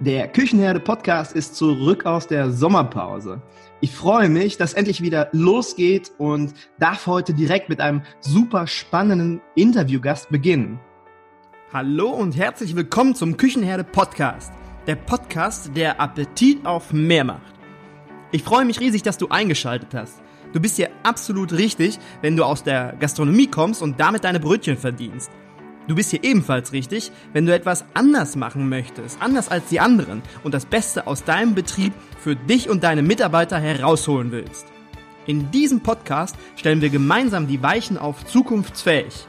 Der Küchenherde Podcast ist zurück aus der Sommerpause. Ich freue mich, dass endlich wieder losgeht und darf heute direkt mit einem super spannenden Interviewgast beginnen. Hallo und herzlich willkommen zum Küchenherde Podcast. Der Podcast, der Appetit auf mehr macht. Ich freue mich riesig, dass du eingeschaltet hast. Du bist hier absolut richtig, wenn du aus der Gastronomie kommst und damit deine Brötchen verdienst. Du bist hier ebenfalls richtig, wenn du etwas anders machen möchtest, anders als die anderen und das Beste aus deinem Betrieb für dich und deine Mitarbeiter herausholen willst. In diesem Podcast stellen wir gemeinsam die Weichen auf zukunftsfähig.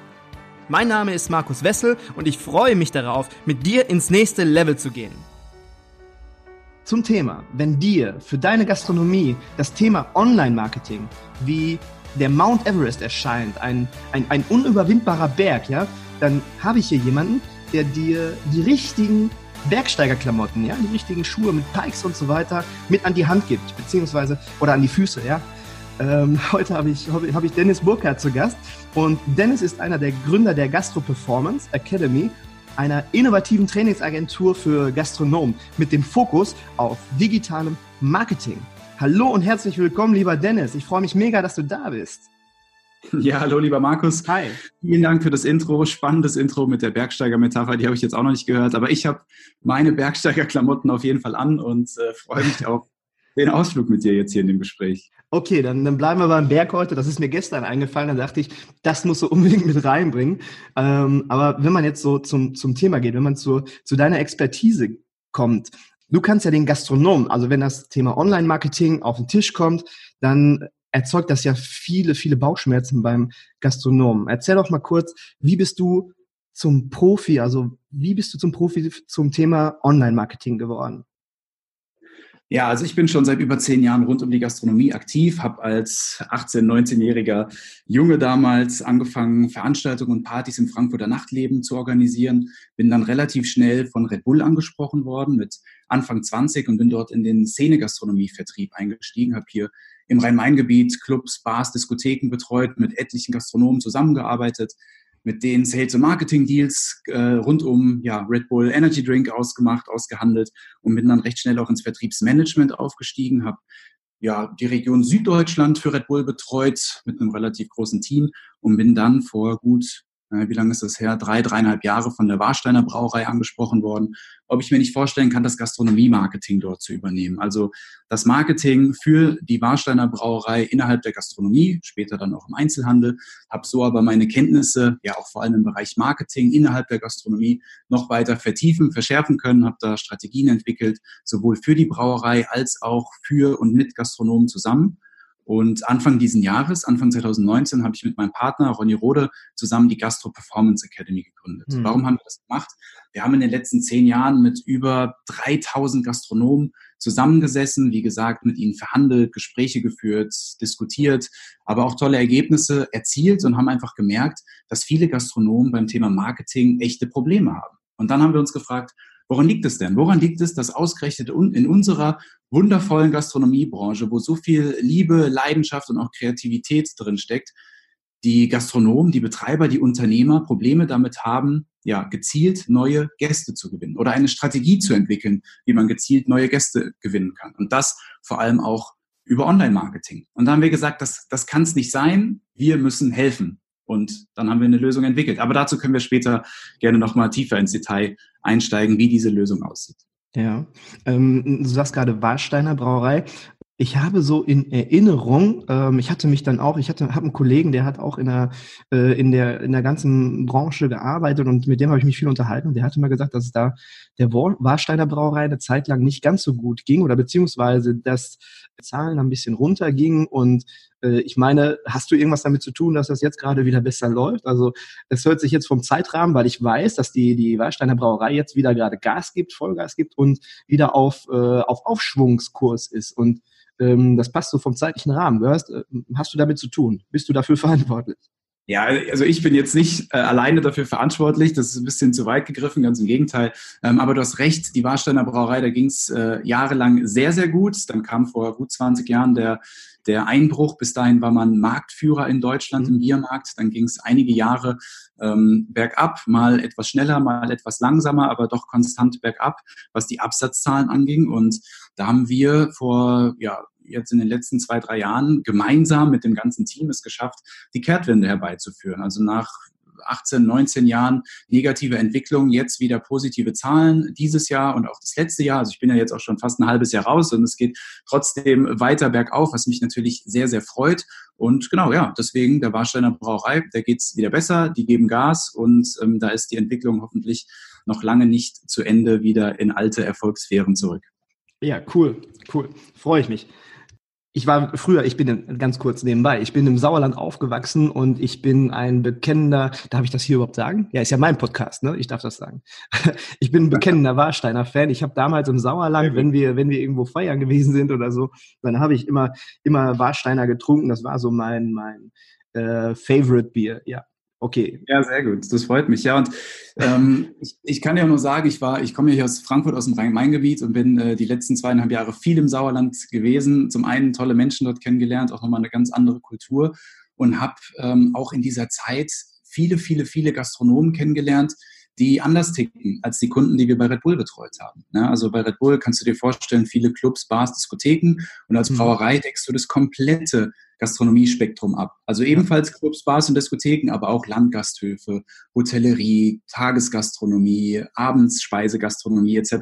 Mein Name ist Markus Wessel und ich freue mich darauf, mit dir ins nächste Level zu gehen. Zum Thema, wenn dir für deine Gastronomie das Thema Online-Marketing wie der Mount Everest erscheint, ein, ein, ein unüberwindbarer Berg, ja, dann habe ich hier jemanden, der dir die richtigen Bergsteigerklamotten, ja, die richtigen Schuhe mit Pikes und so weiter mit an die Hand gibt, beziehungsweise oder an die Füße, ja. Ähm, heute habe ich, hab ich Dennis Burkhardt zu Gast und Dennis ist einer der Gründer der Gastro Performance Academy, einer innovativen Trainingsagentur für Gastronomen mit dem Fokus auf digitalem Marketing. Hallo und herzlich willkommen, lieber Dennis. Ich freue mich mega, dass du da bist. Ja, hallo lieber Markus. Hi. Vielen Dank für das Intro. Spannendes Intro mit der Bergsteiger-Metapher. Die habe ich jetzt auch noch nicht gehört, aber ich habe meine Bergsteiger-Klamotten auf jeden Fall an und äh, freue mich auf den Ausflug mit dir jetzt hier in dem Gespräch. Okay, dann, dann bleiben wir beim Berg heute. Das ist mir gestern eingefallen. Dann dachte ich, das musst du unbedingt mit reinbringen. Ähm, aber wenn man jetzt so zum, zum Thema geht, wenn man zu, zu deiner Expertise kommt, du kannst ja den Gastronomen, also wenn das Thema Online-Marketing auf den Tisch kommt, dann erzeugt das ja viele, viele Bauchschmerzen beim Gastronomen. Erzähl doch mal kurz, wie bist du zum Profi, also wie bist du zum Profi zum Thema Online-Marketing geworden? Ja, also ich bin schon seit über zehn Jahren rund um die Gastronomie aktiv, habe als 18-, 19-jähriger Junge damals angefangen, Veranstaltungen und Partys im Frankfurter Nachtleben zu organisieren, bin dann relativ schnell von Red Bull angesprochen worden mit Anfang 20 und bin dort in den Szene-Gastronomie-Vertrieb eingestiegen, habe hier im Rhein-Main-Gebiet Clubs, Bars, Diskotheken betreut, mit etlichen Gastronomen zusammengearbeitet, mit denen Sales- und Marketing-Deals äh, rund um ja, Red Bull Energy Drink ausgemacht, ausgehandelt und bin dann recht schnell auch ins Vertriebsmanagement aufgestiegen, habe ja, die Region Süddeutschland für Red Bull betreut mit einem relativ großen Team und bin dann vor gut wie lange ist das her? Drei, dreieinhalb Jahre von der Warsteiner Brauerei angesprochen worden, ob ich mir nicht vorstellen kann, das Gastronomie-Marketing dort zu übernehmen. Also das Marketing für die Warsteiner Brauerei innerhalb der Gastronomie, später dann auch im Einzelhandel, habe so aber meine Kenntnisse, ja auch vor allem im Bereich Marketing innerhalb der Gastronomie, noch weiter vertiefen, verschärfen können, habe da Strategien entwickelt, sowohl für die Brauerei als auch für und mit Gastronomen zusammen und Anfang diesen Jahres, Anfang 2019, habe ich mit meinem Partner Ronny Rode zusammen die Gastro Performance Academy gegründet. Mhm. Warum haben wir das gemacht? Wir haben in den letzten zehn Jahren mit über 3000 Gastronomen zusammengesessen, wie gesagt, mit ihnen verhandelt, Gespräche geführt, diskutiert, aber auch tolle Ergebnisse erzielt und haben einfach gemerkt, dass viele Gastronomen beim Thema Marketing echte Probleme haben. Und dann haben wir uns gefragt, Woran liegt es denn? Woran liegt es, dass ausgerechnet in unserer wundervollen Gastronomiebranche, wo so viel Liebe, Leidenschaft und auch Kreativität drin steckt, die Gastronomen, die Betreiber, die Unternehmer Probleme damit haben, ja, gezielt neue Gäste zu gewinnen oder eine Strategie zu entwickeln, wie man gezielt neue Gäste gewinnen kann. Und das vor allem auch über Online-Marketing. Und da haben wir gesagt, das, das kann es nicht sein. Wir müssen helfen. Und dann haben wir eine Lösung entwickelt. Aber dazu können wir später gerne nochmal tiefer ins Detail einsteigen, wie diese Lösung aussieht. Ja, ähm, du sagst gerade Warsteiner Brauerei. Ich habe so in Erinnerung, ähm, ich hatte mich dann auch, ich hatte, habe einen Kollegen, der hat auch in der, äh, in der, in der ganzen Branche gearbeitet und mit dem habe ich mich viel unterhalten. Und der hatte mal gesagt, dass es da der Warsteiner Brauerei eine Zeit lang nicht ganz so gut ging oder beziehungsweise dass Zahlen ein bisschen runtergingen und äh, ich meine, hast du irgendwas damit zu tun, dass das jetzt gerade wieder besser läuft? Also es hört sich jetzt vom Zeitrahmen, weil ich weiß, dass die, die Warsteiner Brauerei jetzt wieder gerade Gas gibt, Vollgas gibt und wieder auf, äh, auf Aufschwungskurs ist. Und das passt so vom zeitlichen Rahmen. Hörst, äh, hast du damit zu tun? Bist du dafür verantwortlich? Ja, also ich bin jetzt nicht äh, alleine dafür verantwortlich, das ist ein bisschen zu weit gegriffen, ganz im Gegenteil. Ähm, aber du hast recht, die Warsteiner Brauerei, da ging es äh, jahrelang sehr, sehr gut. Dann kam vor gut 20 Jahren der, der Einbruch. Bis dahin war man Marktführer in Deutschland mhm. im Biermarkt. Dann ging es einige Jahre ähm, bergab, mal etwas schneller, mal etwas langsamer, aber doch konstant bergab, was die Absatzzahlen anging. Und da haben wir vor ja, jetzt in den letzten zwei, drei Jahren gemeinsam mit dem ganzen Team es geschafft, die Kehrtwende herbeizuführen. Also nach 18, 19 Jahren negative Entwicklung, jetzt wieder positive Zahlen dieses Jahr und auch das letzte Jahr. Also ich bin ja jetzt auch schon fast ein halbes Jahr raus und es geht trotzdem weiter bergauf, was mich natürlich sehr, sehr freut. Und genau, ja, deswegen der Warsteiner Brauerei, da geht's wieder besser, die geben Gas und ähm, da ist die Entwicklung hoffentlich noch lange nicht zu Ende wieder in alte Erfolgssphären zurück. Ja, cool, cool. Freue ich mich ich war früher, ich bin ganz kurz nebenbei, ich bin im Sauerland aufgewachsen und ich bin ein bekennender, darf ich das hier überhaupt sagen? Ja, ist ja mein Podcast, ne? Ich darf das sagen. Ich bin ein bekennender Warsteiner Fan. Ich habe damals im Sauerland, wenn wir, wenn wir irgendwo feiern gewesen sind oder so, dann habe ich immer, immer Warsteiner getrunken. Das war so mein, mein äh, Favorite Bier, ja. Okay. Ja, sehr gut. Das freut mich. Ja, und ähm, ich, ich, kann ja nur sagen, ich war, ich komme hier aus Frankfurt, aus dem Rhein-Main-Gebiet und bin äh, die letzten zweieinhalb Jahre viel im Sauerland gewesen. Zum einen tolle Menschen dort kennengelernt, auch nochmal eine ganz andere Kultur und habe ähm, auch in dieser Zeit viele, viele, viele Gastronomen kennengelernt, die anders ticken als die Kunden, die wir bei Red Bull betreut haben. Ja, also bei Red Bull kannst du dir vorstellen, viele Clubs, Bars, Diskotheken und als mhm. Brauerei deckst du das komplette Gastronomiespektrum ab. Also ebenfalls Clubs, Bars und Diskotheken, aber auch Landgasthöfe, Hotellerie, Tagesgastronomie, Abendspeisegastronomie etc.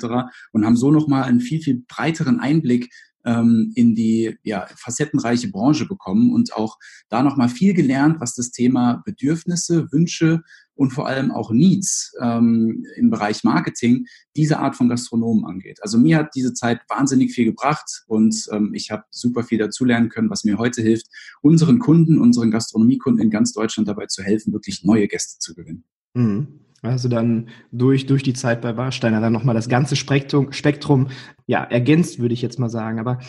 und haben so nochmal einen viel, viel breiteren Einblick ähm, in die ja, facettenreiche Branche bekommen und auch da nochmal viel gelernt, was das Thema Bedürfnisse, Wünsche und vor allem auch Needs ähm, im Bereich Marketing diese Art von Gastronomen angeht. Also mir hat diese Zeit wahnsinnig viel gebracht und ähm, ich habe super viel dazulernen können, was mir heute hilft, unseren Kunden, unseren Gastronomiekunden in ganz Deutschland dabei zu helfen, wirklich neue Gäste zu gewinnen. Mhm. Also dann durch, durch die Zeit bei Warsteiner dann nochmal das ganze Spektrum, Spektrum ja, ergänzt, würde ich jetzt mal sagen. Aber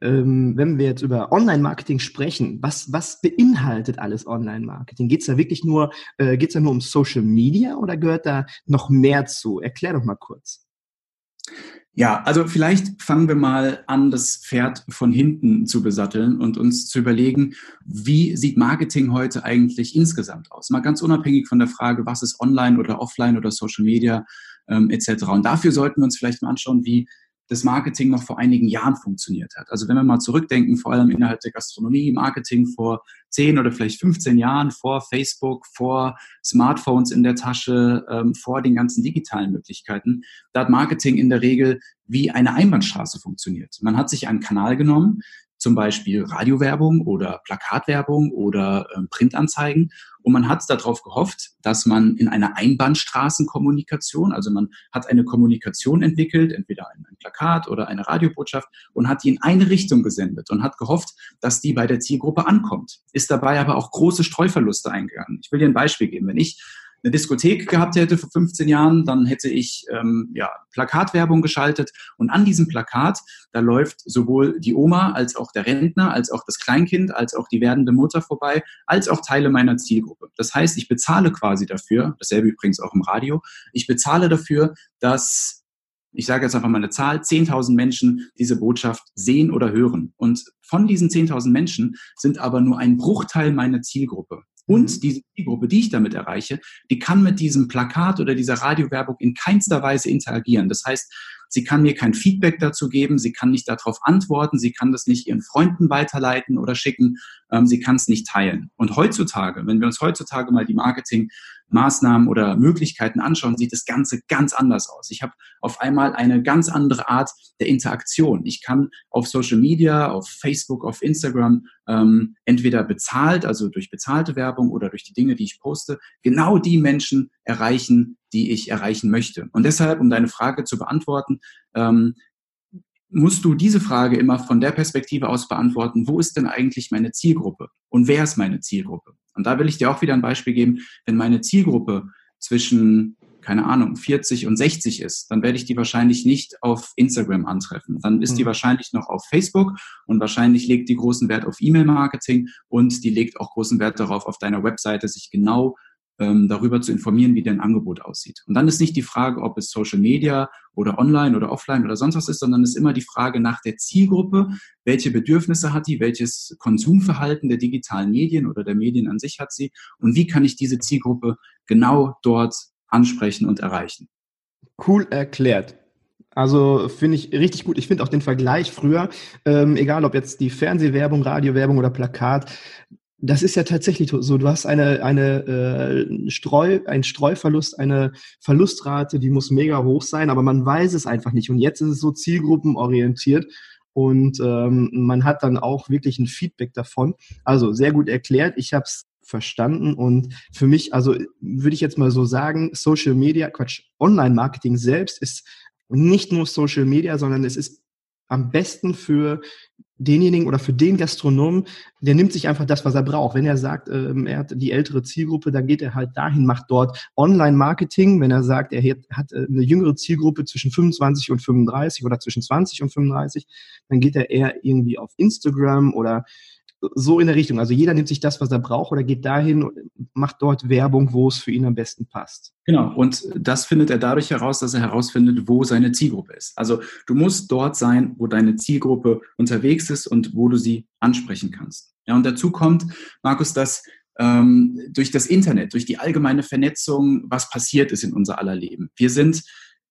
ähm, wenn wir jetzt über Online-Marketing sprechen, was, was beinhaltet alles Online-Marketing? Geht es da wirklich nur, äh, geht's da nur um Social Media oder gehört da noch mehr zu? Erklär doch mal kurz. Ja, also vielleicht fangen wir mal an, das Pferd von hinten zu besatteln und uns zu überlegen, wie sieht Marketing heute eigentlich insgesamt aus? Mal ganz unabhängig von der Frage, was ist online oder offline oder Social Media ähm, etc. Und dafür sollten wir uns vielleicht mal anschauen, wie das Marketing noch vor einigen Jahren funktioniert hat. Also wenn wir mal zurückdenken, vor allem innerhalb der Gastronomie, Marketing vor 10 oder vielleicht 15 Jahren, vor Facebook, vor Smartphones in der Tasche, ähm, vor den ganzen digitalen Möglichkeiten, da hat Marketing in der Regel wie eine Einbahnstraße funktioniert. Man hat sich einen Kanal genommen, zum Beispiel Radiowerbung oder Plakatwerbung oder äh, Printanzeigen. Und man hat darauf gehofft, dass man in einer Einbahnstraßenkommunikation, also man hat eine Kommunikation entwickelt, entweder ein, ein Plakat oder eine Radiobotschaft und hat die in eine Richtung gesendet und hat gehofft, dass die bei der Zielgruppe ankommt. Ist dabei aber auch große Streuverluste eingegangen. Ich will dir ein Beispiel geben. Wenn ich eine Diskothek gehabt hätte vor 15 Jahren, dann hätte ich ähm, ja, Plakatwerbung geschaltet und an diesem Plakat, da läuft sowohl die Oma als auch der Rentner, als auch das Kleinkind, als auch die werdende Mutter vorbei, als auch Teile meiner Zielgruppe. Das heißt, ich bezahle quasi dafür, dasselbe übrigens auch im Radio, ich bezahle dafür, dass ich sage jetzt einfach mal eine Zahl, 10.000 Menschen diese Botschaft sehen oder hören. Und von diesen 10.000 Menschen sind aber nur ein Bruchteil meiner Zielgruppe. Und mhm. diese Zielgruppe, die ich damit erreiche, die kann mit diesem Plakat oder dieser Radiowerbung in keinster Weise interagieren. Das heißt, sie kann mir kein Feedback dazu geben, sie kann nicht darauf antworten, sie kann das nicht ihren Freunden weiterleiten oder schicken, ähm, sie kann es nicht teilen. Und heutzutage, wenn wir uns heutzutage mal die Marketing Maßnahmen oder Möglichkeiten anschauen, sieht das Ganze ganz anders aus. Ich habe auf einmal eine ganz andere Art der Interaktion. Ich kann auf Social Media, auf Facebook, auf Instagram ähm, entweder bezahlt, also durch bezahlte Werbung oder durch die Dinge, die ich poste, genau die Menschen erreichen, die ich erreichen möchte. Und deshalb, um deine Frage zu beantworten, ähm, musst du diese Frage immer von der Perspektive aus beantworten, wo ist denn eigentlich meine Zielgruppe und wer ist meine Zielgruppe? Und da will ich dir auch wieder ein Beispiel geben, wenn meine Zielgruppe zwischen keine Ahnung, 40 und 60 ist, dann werde ich die wahrscheinlich nicht auf Instagram antreffen. Dann ist die mhm. wahrscheinlich noch auf Facebook und wahrscheinlich legt die großen Wert auf E-Mail-Marketing und die legt auch großen Wert darauf, auf deiner Webseite sich genau ähm, darüber zu informieren, wie dein Angebot aussieht. Und dann ist nicht die Frage, ob es Social Media oder online oder offline oder sonst was ist, sondern ist immer die Frage nach der Zielgruppe, welche Bedürfnisse hat die, welches Konsumverhalten der digitalen Medien oder der Medien an sich hat sie und wie kann ich diese Zielgruppe genau dort ansprechen und erreichen. Cool erklärt. Also finde ich richtig gut. Ich finde auch den Vergleich früher, ähm, egal ob jetzt die Fernsehwerbung, Radiowerbung oder Plakat, das ist ja tatsächlich so. Du hast eine, eine äh, Streu, ein Streuverlust, eine Verlustrate, die muss mega hoch sein, aber man weiß es einfach nicht. Und jetzt ist es so zielgruppenorientiert und ähm, man hat dann auch wirklich ein Feedback davon. Also sehr gut erklärt. Ich habe es verstanden und für mich, also würde ich jetzt mal so sagen, Social Media, Quatsch, Online-Marketing selbst ist nicht nur Social Media, sondern es ist am besten für denjenigen oder für den Gastronomen, der nimmt sich einfach das, was er braucht. Wenn er sagt, ähm, er hat die ältere Zielgruppe, dann geht er halt dahin, macht dort Online-Marketing. Wenn er sagt, er hat äh, eine jüngere Zielgruppe zwischen 25 und 35 oder zwischen 20 und 35, dann geht er eher irgendwie auf Instagram oder so in der Richtung. Also jeder nimmt sich das, was er braucht oder geht dahin und macht dort Werbung, wo es für ihn am besten passt. Genau. Und das findet er dadurch heraus, dass er herausfindet, wo seine Zielgruppe ist. Also du musst dort sein, wo deine Zielgruppe unterwegs ist und wo du sie ansprechen kannst. Ja, und dazu kommt, Markus, dass ähm, durch das Internet, durch die allgemeine Vernetzung, was passiert ist in unser aller Leben. Wir sind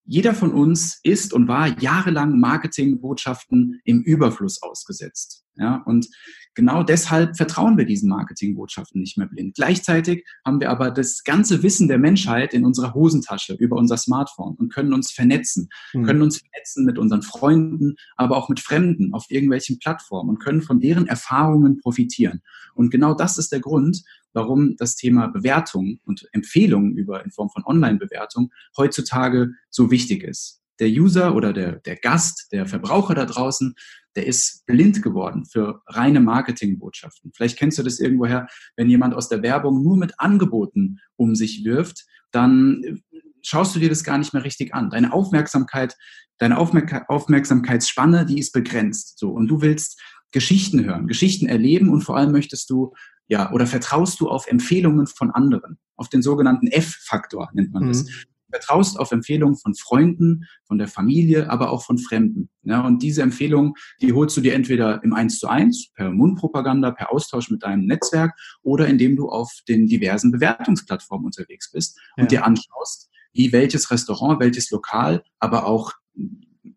jeder von uns ist und war jahrelang Marketingbotschaften im Überfluss ausgesetzt. Ja, und genau deshalb vertrauen wir diesen Marketingbotschaften nicht mehr blind. Gleichzeitig haben wir aber das ganze Wissen der Menschheit in unserer Hosentasche über unser Smartphone und können uns vernetzen, mhm. können uns vernetzen mit unseren Freunden, aber auch mit Fremden auf irgendwelchen Plattformen und können von deren Erfahrungen profitieren. Und genau das ist der Grund, warum das Thema Bewertung und Empfehlungen über in Form von Online-Bewertung heutzutage so wichtig ist. Der User oder der, der Gast, der Verbraucher da draußen der ist blind geworden für reine Marketingbotschaften. Vielleicht kennst du das irgendwoher, wenn jemand aus der Werbung nur mit Angeboten um sich wirft, dann schaust du dir das gar nicht mehr richtig an. Deine Aufmerksamkeit, deine Aufmerk Aufmerksamkeitsspanne, die ist begrenzt. So und du willst Geschichten hören, Geschichten erleben und vor allem möchtest du ja oder vertraust du auf Empfehlungen von anderen, auf den sogenannten F-Faktor nennt man das. Mhm vertraust auf Empfehlungen von Freunden, von der Familie, aber auch von Fremden. Ja, und diese Empfehlungen, die holst du dir entweder im Eins zu eins, per Mundpropaganda, per Austausch mit deinem Netzwerk oder indem du auf den diversen Bewertungsplattformen unterwegs bist und ja. dir anschaust, wie welches Restaurant, welches Lokal, aber auch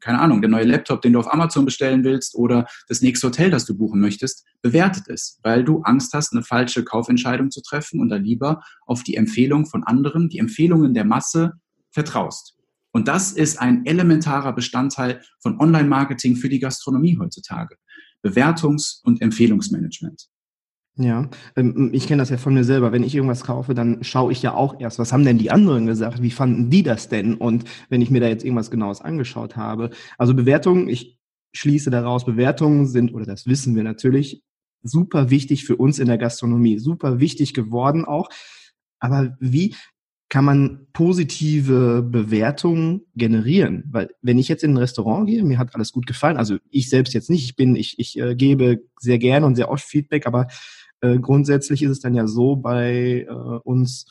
keine Ahnung, der neue Laptop, den du auf Amazon bestellen willst oder das nächste Hotel, das du buchen möchtest, bewertet ist, weil du Angst hast, eine falsche Kaufentscheidung zu treffen und da lieber auf die Empfehlung von anderen, die Empfehlungen der Masse vertraust. Und das ist ein elementarer Bestandteil von Online-Marketing für die Gastronomie heutzutage. Bewertungs- und Empfehlungsmanagement. Ja, ähm, ich kenne das ja von mir selber. Wenn ich irgendwas kaufe, dann schaue ich ja auch erst, was haben denn die anderen gesagt? Wie fanden die das denn? Und wenn ich mir da jetzt irgendwas Genaues angeschaut habe. Also Bewertungen, ich schließe daraus, Bewertungen sind, oder das wissen wir natürlich, super wichtig für uns in der Gastronomie. Super wichtig geworden auch. Aber wie kann man positive Bewertungen generieren. Weil wenn ich jetzt in ein Restaurant gehe, mir hat alles gut gefallen, also ich selbst jetzt nicht, ich bin, ich, ich äh, gebe sehr gerne und sehr oft Feedback, aber äh, grundsätzlich ist es dann ja so bei äh, uns,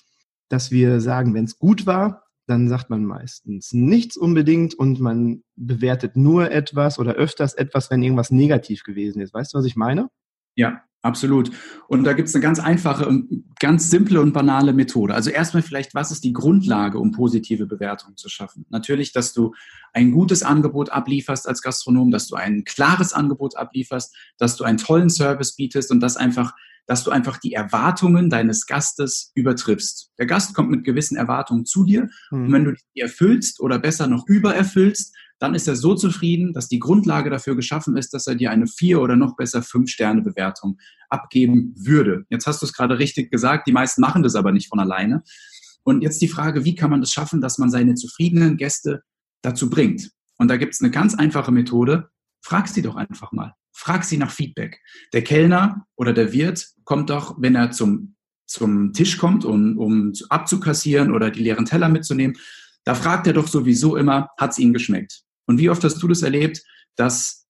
dass wir sagen, wenn es gut war, dann sagt man meistens nichts unbedingt und man bewertet nur etwas oder öfters etwas, wenn irgendwas negativ gewesen ist. Weißt du, was ich meine? Ja, Absolut. Und da gibt es eine ganz einfache und ganz simple und banale Methode. Also erstmal vielleicht, was ist die Grundlage, um positive Bewertungen zu schaffen? Natürlich, dass du ein gutes Angebot ablieferst als Gastronom, dass du ein klares Angebot ablieferst, dass du einen tollen Service bietest und dass einfach, dass du einfach die Erwartungen deines Gastes übertriffst. Der Gast kommt mit gewissen Erwartungen zu dir mhm. und wenn du die erfüllst oder besser noch übererfüllst, dann ist er so zufrieden, dass die Grundlage dafür geschaffen ist, dass er dir eine vier oder noch besser fünf Sterne Bewertung abgeben würde. Jetzt hast du es gerade richtig gesagt, die meisten machen das aber nicht von alleine. Und jetzt die Frage, wie kann man es schaffen, dass man seine zufriedenen Gäste dazu bringt? Und da gibt es eine ganz einfache Methode. Frag sie doch einfach mal. Frag sie nach Feedback. Der Kellner oder der Wirt kommt doch, wenn er zum zum Tisch kommt, um, um abzukassieren oder die leeren Teller mitzunehmen, da fragt er doch sowieso immer, hat es Ihnen geschmeckt? Und wie oft hast du das erlebt, dass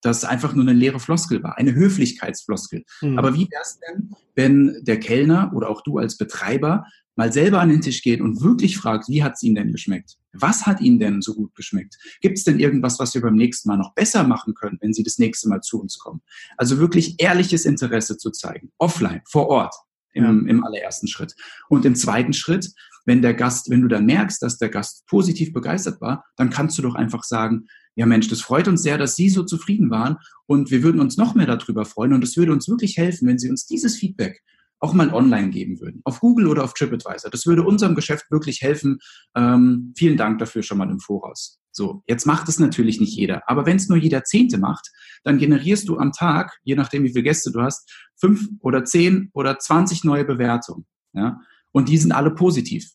das einfach nur eine leere Floskel war, eine Höflichkeitsfloskel. Mhm. Aber wie wäre es denn, wenn der Kellner oder auch du als Betreiber mal selber an den Tisch geht und wirklich fragt, wie hat es Ihnen denn geschmeckt? Was hat Ihnen denn so gut geschmeckt? Gibt es denn irgendwas, was wir beim nächsten Mal noch besser machen können, wenn Sie das nächste Mal zu uns kommen? Also wirklich ehrliches Interesse zu zeigen, offline, vor Ort, im, im allerersten Schritt. Und im zweiten Schritt, wenn der Gast, wenn du dann merkst, dass der Gast positiv begeistert war, dann kannst du doch einfach sagen, ja Mensch, das freut uns sehr, dass Sie so zufrieden waren und wir würden uns noch mehr darüber freuen und es würde uns wirklich helfen, wenn Sie uns dieses Feedback auch mal online geben würden, auf Google oder auf TripAdvisor. Das würde unserem Geschäft wirklich helfen. Ähm, vielen Dank dafür schon mal im Voraus. So, jetzt macht es natürlich nicht jeder. Aber wenn es nur jeder Zehnte macht, dann generierst du am Tag, je nachdem wie viele Gäste du hast, fünf oder zehn oder zwanzig neue Bewertungen. Ja? Und die sind alle positiv,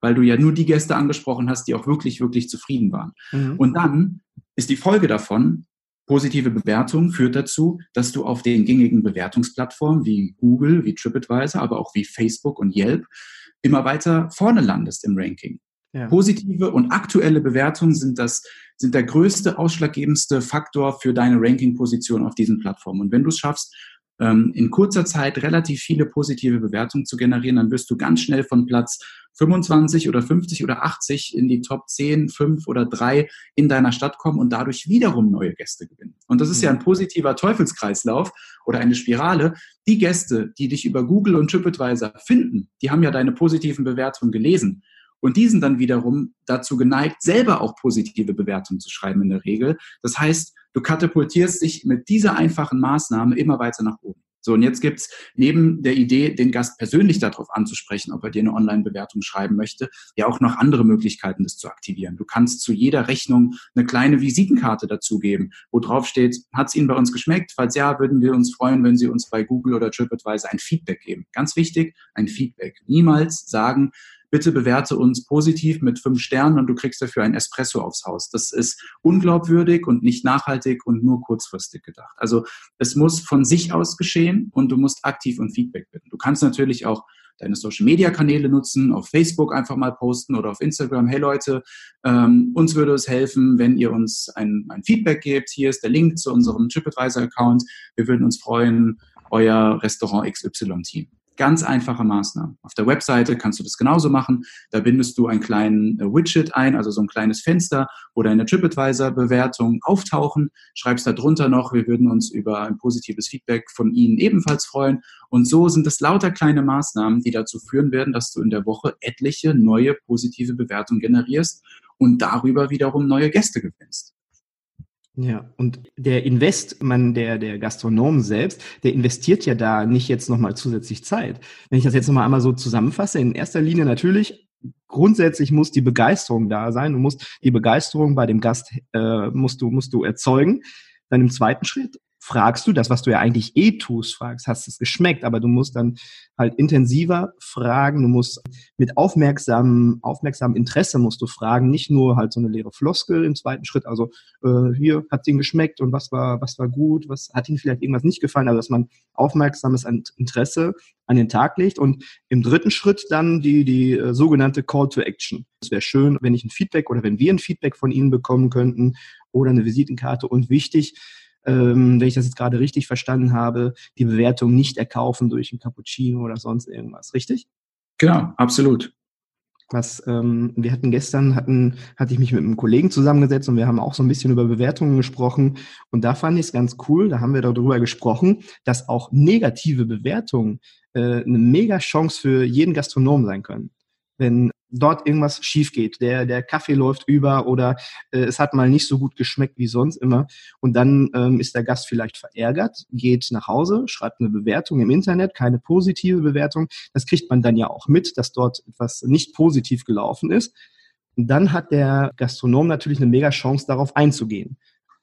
weil du ja nur die Gäste angesprochen hast, die auch wirklich, wirklich zufrieden waren. Mhm. Und dann ist die Folge davon, Positive Bewertung führt dazu, dass du auf den gängigen Bewertungsplattformen wie Google, wie TripAdvisor, aber auch wie Facebook und Yelp immer weiter vorne landest im Ranking. Ja. Positive und aktuelle Bewertungen sind das, sind der größte, ausschlaggebendste Faktor für deine Ranking-Position auf diesen Plattformen. Und wenn du es schaffst, in kurzer Zeit relativ viele positive Bewertungen zu generieren, dann wirst du ganz schnell von Platz 25 oder 50 oder 80 in die Top 10, 5 oder 3 in deiner Stadt kommen und dadurch wiederum neue Gäste gewinnen. Und das ist ja ein mhm. positiver Teufelskreislauf oder eine Spirale. Die Gäste, die dich über Google und TripAdvisor finden, die haben ja deine positiven Bewertungen gelesen. Und die sind dann wiederum dazu geneigt, selber auch positive Bewertungen zu schreiben in der Regel. Das heißt, du katapultierst dich mit dieser einfachen Maßnahme immer weiter nach oben. So, und jetzt gibt's neben der Idee, den Gast persönlich darauf anzusprechen, ob er dir eine Online-Bewertung schreiben möchte, ja auch noch andere Möglichkeiten, das zu aktivieren. Du kannst zu jeder Rechnung eine kleine Visitenkarte dazugeben, wo drauf steht, hat's Ihnen bei uns geschmeckt? Falls ja, würden wir uns freuen, wenn Sie uns bei Google oder TripAdvisor ein Feedback geben. Ganz wichtig, ein Feedback. Niemals sagen, bitte bewerte uns positiv mit fünf Sternen und du kriegst dafür ein Espresso aufs Haus. Das ist unglaubwürdig und nicht nachhaltig und nur kurzfristig gedacht. Also es muss von sich aus geschehen und du musst aktiv und Feedback bitten. Du kannst natürlich auch deine Social Media Kanäle nutzen, auf Facebook einfach mal posten oder auf Instagram. Hey Leute, ähm, uns würde es helfen, wenn ihr uns ein, ein Feedback gebt. Hier ist der Link zu unserem TripAdvisor Account. Wir würden uns freuen, euer Restaurant XY Team. Ganz einfache Maßnahmen. Auf der Webseite kannst du das genauso machen. Da bindest du einen kleinen äh, Widget ein, also so ein kleines Fenster, wo deine TripAdvisor-Bewertungen auftauchen. Schreibst da drunter noch, wir würden uns über ein positives Feedback von Ihnen ebenfalls freuen. Und so sind es lauter kleine Maßnahmen, die dazu führen werden, dass du in der Woche etliche neue positive Bewertungen generierst und darüber wiederum neue Gäste gewinnst. Ja, und der Invest, man, der, der Gastronom selbst, der investiert ja da nicht jetzt nochmal zusätzlich Zeit. Wenn ich das jetzt nochmal einmal so zusammenfasse, in erster Linie natürlich, grundsätzlich muss die Begeisterung da sein. Du musst die Begeisterung bei dem Gast, äh, musst du, musst du erzeugen. Dann im zweiten Schritt fragst du das, was du ja eigentlich eh tust, fragst, hast es geschmeckt, aber du musst dann halt intensiver fragen, du musst mit aufmerksamem, aufmerksamem Interesse musst du fragen, nicht nur halt so eine leere Floskel im zweiten Schritt, also äh, hier hat Ihnen geschmeckt und was war, was war gut, was hat Ihnen vielleicht irgendwas nicht gefallen, also dass man aufmerksames Interesse an den Tag legt und im dritten Schritt dann die, die äh, sogenannte Call to Action. Es wäre schön, wenn ich ein Feedback oder wenn wir ein Feedback von Ihnen bekommen könnten oder eine Visitenkarte und wichtig, ähm, wenn ich das jetzt gerade richtig verstanden habe, die Bewertung nicht erkaufen durch ein Cappuccino oder sonst irgendwas, richtig? Genau, absolut. Was ähm, wir hatten gestern, hatten, hatte ich mich mit einem Kollegen zusammengesetzt und wir haben auch so ein bisschen über Bewertungen gesprochen. Und da fand ich es ganz cool, da haben wir darüber gesprochen, dass auch negative Bewertungen äh, eine mega Chance für jeden Gastronom sein können. Wenn dort irgendwas schief geht. Der, der Kaffee läuft über oder äh, es hat mal nicht so gut geschmeckt wie sonst immer. Und dann ähm, ist der Gast vielleicht verärgert, geht nach Hause, schreibt eine Bewertung im Internet, keine positive Bewertung. Das kriegt man dann ja auch mit, dass dort etwas nicht positiv gelaufen ist. Und dann hat der Gastronom natürlich eine mega Chance, darauf einzugehen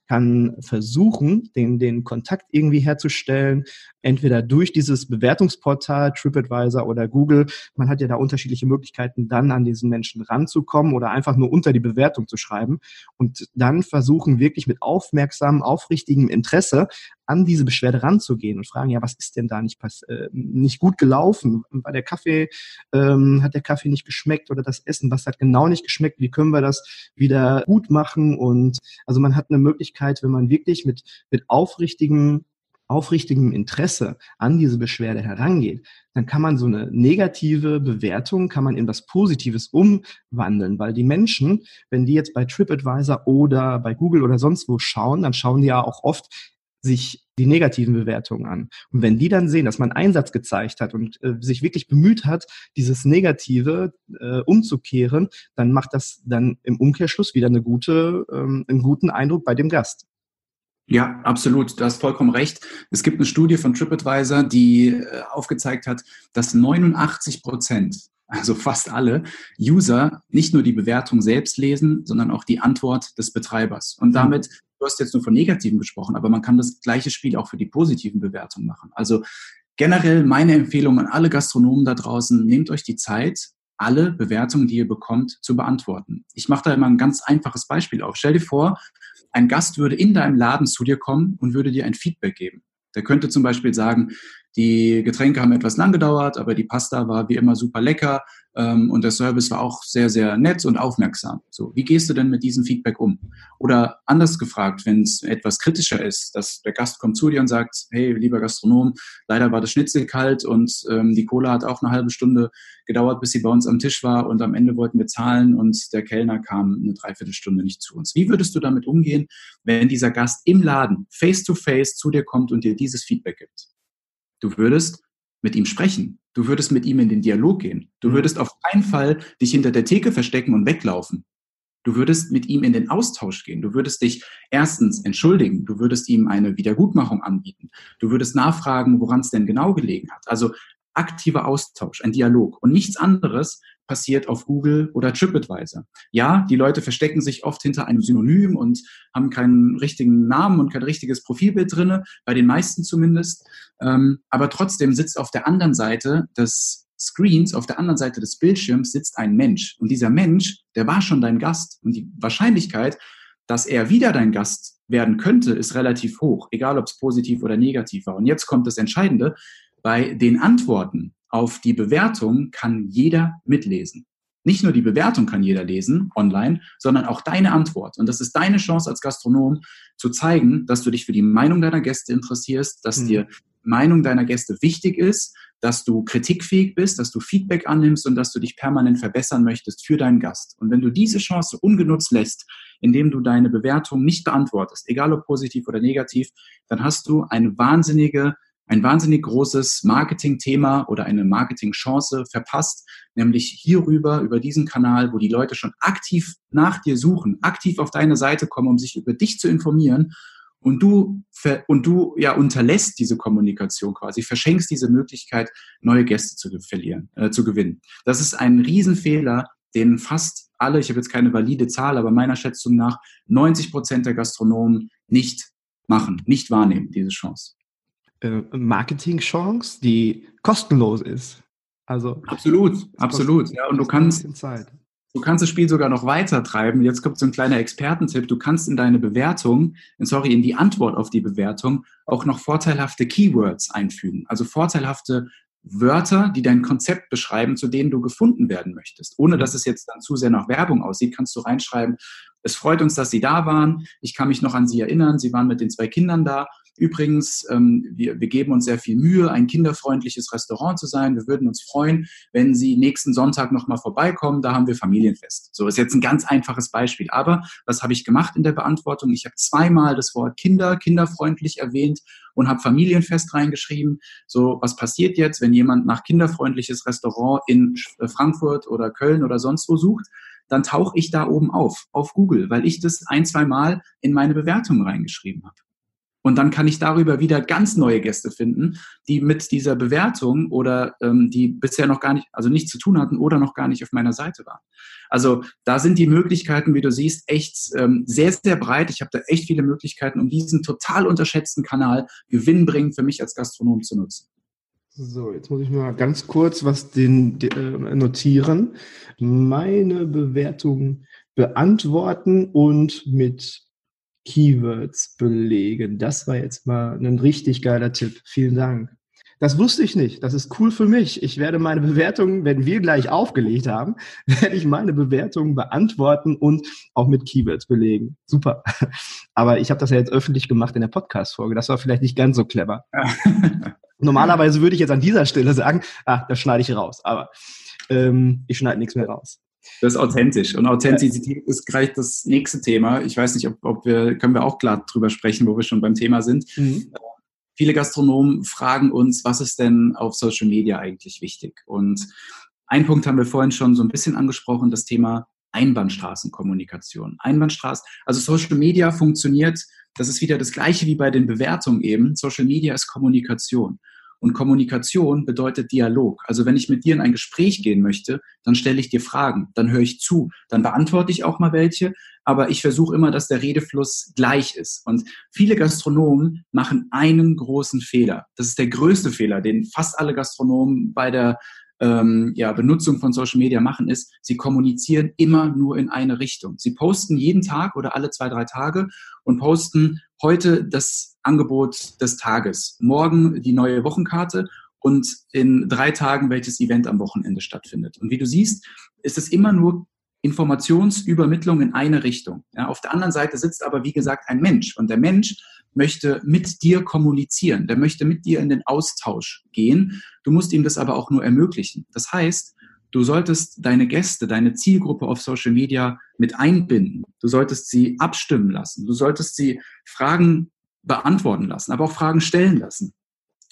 kann versuchen, den, den Kontakt irgendwie herzustellen, entweder durch dieses Bewertungsportal TripAdvisor oder Google. Man hat ja da unterschiedliche Möglichkeiten, dann an diesen Menschen ranzukommen oder einfach nur unter die Bewertung zu schreiben und dann versuchen, wirklich mit aufmerksamem, aufrichtigem Interesse an diese Beschwerde ranzugehen und fragen, ja, was ist denn da nicht, äh, nicht gut gelaufen? War der Kaffee, ähm, hat der Kaffee nicht geschmeckt oder das Essen, was hat genau nicht geschmeckt? Wie können wir das wieder gut machen? Und also man hat eine Möglichkeit, wenn man wirklich mit, mit aufrichtigem aufrichtigem Interesse an diese Beschwerde herangeht, dann kann man so eine negative Bewertung, kann man in was Positives umwandeln, weil die Menschen, wenn die jetzt bei TripAdvisor oder bei Google oder sonst wo schauen, dann schauen die ja auch oft sich die negativen Bewertungen an. Und wenn die dann sehen, dass man Einsatz gezeigt hat und äh, sich wirklich bemüht hat, dieses Negative äh, umzukehren, dann macht das dann im Umkehrschluss wieder eine gute, ähm, einen guten Eindruck bei dem Gast. Ja, absolut. Du hast vollkommen recht. Es gibt eine Studie von TripAdvisor, die äh, aufgezeigt hat, dass 89 Prozent, also fast alle User nicht nur die Bewertung selbst lesen, sondern auch die Antwort des Betreibers. Und mhm. damit, du hast jetzt nur von negativen gesprochen, aber man kann das gleiche Spiel auch für die positiven Bewertungen machen. Also generell meine Empfehlung an alle Gastronomen da draußen, nehmt euch die Zeit, alle Bewertungen, die ihr bekommt, zu beantworten. Ich mache da immer ein ganz einfaches Beispiel auf. Stell dir vor, ein Gast würde in deinem Laden zu dir kommen und würde dir ein Feedback geben. Der könnte zum Beispiel sagen, die Getränke haben etwas lang gedauert, aber die Pasta war wie immer super lecker ähm, und der Service war auch sehr, sehr nett und aufmerksam. So, wie gehst du denn mit diesem Feedback um? Oder anders gefragt, wenn es etwas kritischer ist, dass der Gast kommt zu dir und sagt, hey, lieber Gastronom, leider war das Schnitzel kalt und ähm, die Cola hat auch eine halbe Stunde gedauert, bis sie bei uns am Tisch war und am Ende wollten wir zahlen und der Kellner kam eine Dreiviertelstunde nicht zu uns. Wie würdest du damit umgehen, wenn dieser Gast im Laden face to face zu dir kommt und dir dieses Feedback gibt? Du würdest mit ihm sprechen. Du würdest mit ihm in den Dialog gehen. Du mhm. würdest auf keinen Fall dich hinter der Theke verstecken und weglaufen. Du würdest mit ihm in den Austausch gehen. Du würdest dich erstens entschuldigen. Du würdest ihm eine Wiedergutmachung anbieten. Du würdest nachfragen, woran es denn genau gelegen hat. Also aktiver Austausch, ein Dialog und nichts anderes passiert auf Google oder TripAdvisor. Ja, die Leute verstecken sich oft hinter einem Synonym und haben keinen richtigen Namen und kein richtiges Profilbild drinne, bei den meisten zumindest. Ähm, aber trotzdem sitzt auf der anderen Seite des Screens, auf der anderen Seite des Bildschirms sitzt ein Mensch. Und dieser Mensch, der war schon dein Gast. Und die Wahrscheinlichkeit, dass er wieder dein Gast werden könnte, ist relativ hoch, egal ob es positiv oder negativ war. Und jetzt kommt das Entscheidende. Bei den Antworten auf die Bewertung kann jeder mitlesen. Nicht nur die Bewertung kann jeder lesen online, sondern auch deine Antwort. Und das ist deine Chance als Gastronom zu zeigen, dass du dich für die Meinung deiner Gäste interessierst, dass mhm. dir Meinung deiner Gäste wichtig ist, dass du kritikfähig bist, dass du Feedback annimmst und dass du dich permanent verbessern möchtest für deinen Gast. Und wenn du diese Chance ungenutzt lässt, indem du deine Bewertung nicht beantwortest, egal ob positiv oder negativ, dann hast du eine wahnsinnige ein wahnsinnig großes Marketingthema oder eine Marketingchance verpasst, nämlich hierüber, über diesen Kanal, wo die Leute schon aktiv nach dir suchen, aktiv auf deine Seite kommen, um sich über dich zu informieren und du und du ja unterlässt diese Kommunikation quasi, verschenkst diese Möglichkeit, neue Gäste zu verlieren, äh, zu gewinnen. Das ist ein Riesenfehler, den fast alle, ich habe jetzt keine valide Zahl, aber meiner Schätzung nach 90 Prozent der Gastronomen nicht machen, nicht wahrnehmen, diese Chance äh, Marketingchance, die kostenlos ist. Also absolut, absolut. Ja, und du kannst Du kannst das Spiel sogar noch weiter treiben. Jetzt kommt so ein kleiner Expertentipp. Du kannst in deine Bewertung, sorry, in die Antwort auf die Bewertung auch noch vorteilhafte Keywords einfügen. Also vorteilhafte Wörter, die dein Konzept beschreiben, zu denen du gefunden werden möchtest. Ohne dass es jetzt dann zu sehr nach Werbung aussieht, kannst du reinschreiben, es freut uns, dass Sie da waren. Ich kann mich noch an Sie erinnern. Sie waren mit den zwei Kindern da. Übrigens, ähm, wir, wir geben uns sehr viel Mühe, ein kinderfreundliches Restaurant zu sein. Wir würden uns freuen, wenn Sie nächsten Sonntag nochmal vorbeikommen. Da haben wir Familienfest. So ist jetzt ein ganz einfaches Beispiel. Aber was habe ich gemacht in der Beantwortung? Ich habe zweimal das Wort Kinder, kinderfreundlich erwähnt und habe Familienfest reingeschrieben. So, was passiert jetzt, wenn jemand nach kinderfreundliches Restaurant in Frankfurt oder Köln oder sonst wo sucht? Dann tauche ich da oben auf, auf Google, weil ich das ein, zwei Mal in meine Bewertung reingeschrieben habe. Und dann kann ich darüber wieder ganz neue Gäste finden, die mit dieser Bewertung oder ähm, die bisher noch gar nicht, also nichts zu tun hatten oder noch gar nicht auf meiner Seite waren. Also da sind die Möglichkeiten, wie du siehst, echt ähm, sehr, sehr breit. Ich habe da echt viele Möglichkeiten, um diesen total unterschätzten Kanal gewinnbringend für mich als Gastronom zu nutzen. So, jetzt muss ich mal ganz kurz was den, äh, notieren. Meine Bewertung beantworten und mit Keywords belegen. Das war jetzt mal ein richtig geiler Tipp. Vielen Dank. Das wusste ich nicht. Das ist cool für mich. Ich werde meine Bewertungen, wenn wir gleich aufgelegt haben, werde ich meine Bewertungen beantworten und auch mit Keywords belegen. Super. Aber ich habe das ja jetzt öffentlich gemacht in der Podcast-Folge. Das war vielleicht nicht ganz so clever. Normalerweise würde ich jetzt an dieser Stelle sagen, ah, das schneide ich raus. Aber ähm, ich schneide nichts mehr raus. Das ist authentisch. Und Authentizität ist gleich das nächste Thema. Ich weiß nicht, ob, ob wir, können wir auch klar drüber sprechen, wo wir schon beim Thema sind. Mhm. Viele Gastronomen fragen uns, was ist denn auf Social Media eigentlich wichtig? Und ein Punkt haben wir vorhin schon so ein bisschen angesprochen, das Thema Einbahnstraßenkommunikation. Einbahnstraßen, also Social Media funktioniert, das ist wieder das gleiche wie bei den Bewertungen eben. Social Media ist Kommunikation. Und Kommunikation bedeutet Dialog. Also wenn ich mit dir in ein Gespräch gehen möchte, dann stelle ich dir Fragen, dann höre ich zu, dann beantworte ich auch mal welche, aber ich versuche immer, dass der Redefluss gleich ist. Und viele Gastronomen machen einen großen Fehler. Das ist der größte Fehler, den fast alle Gastronomen bei der ähm, ja, Benutzung von Social Media machen, ist, sie kommunizieren immer nur in eine Richtung. Sie posten jeden Tag oder alle zwei, drei Tage und posten heute das Angebot des Tages, morgen die neue Wochenkarte und in drei Tagen welches Event am Wochenende stattfindet. Und wie du siehst, ist es immer nur Informationsübermittlung in eine Richtung. Ja, auf der anderen Seite sitzt aber, wie gesagt, ein Mensch. Und der Mensch möchte mit dir kommunizieren. Der möchte mit dir in den Austausch gehen. Du musst ihm das aber auch nur ermöglichen. Das heißt, Du solltest deine Gäste, deine Zielgruppe auf Social Media mit einbinden. Du solltest sie abstimmen lassen. Du solltest sie Fragen beantworten lassen, aber auch Fragen stellen lassen.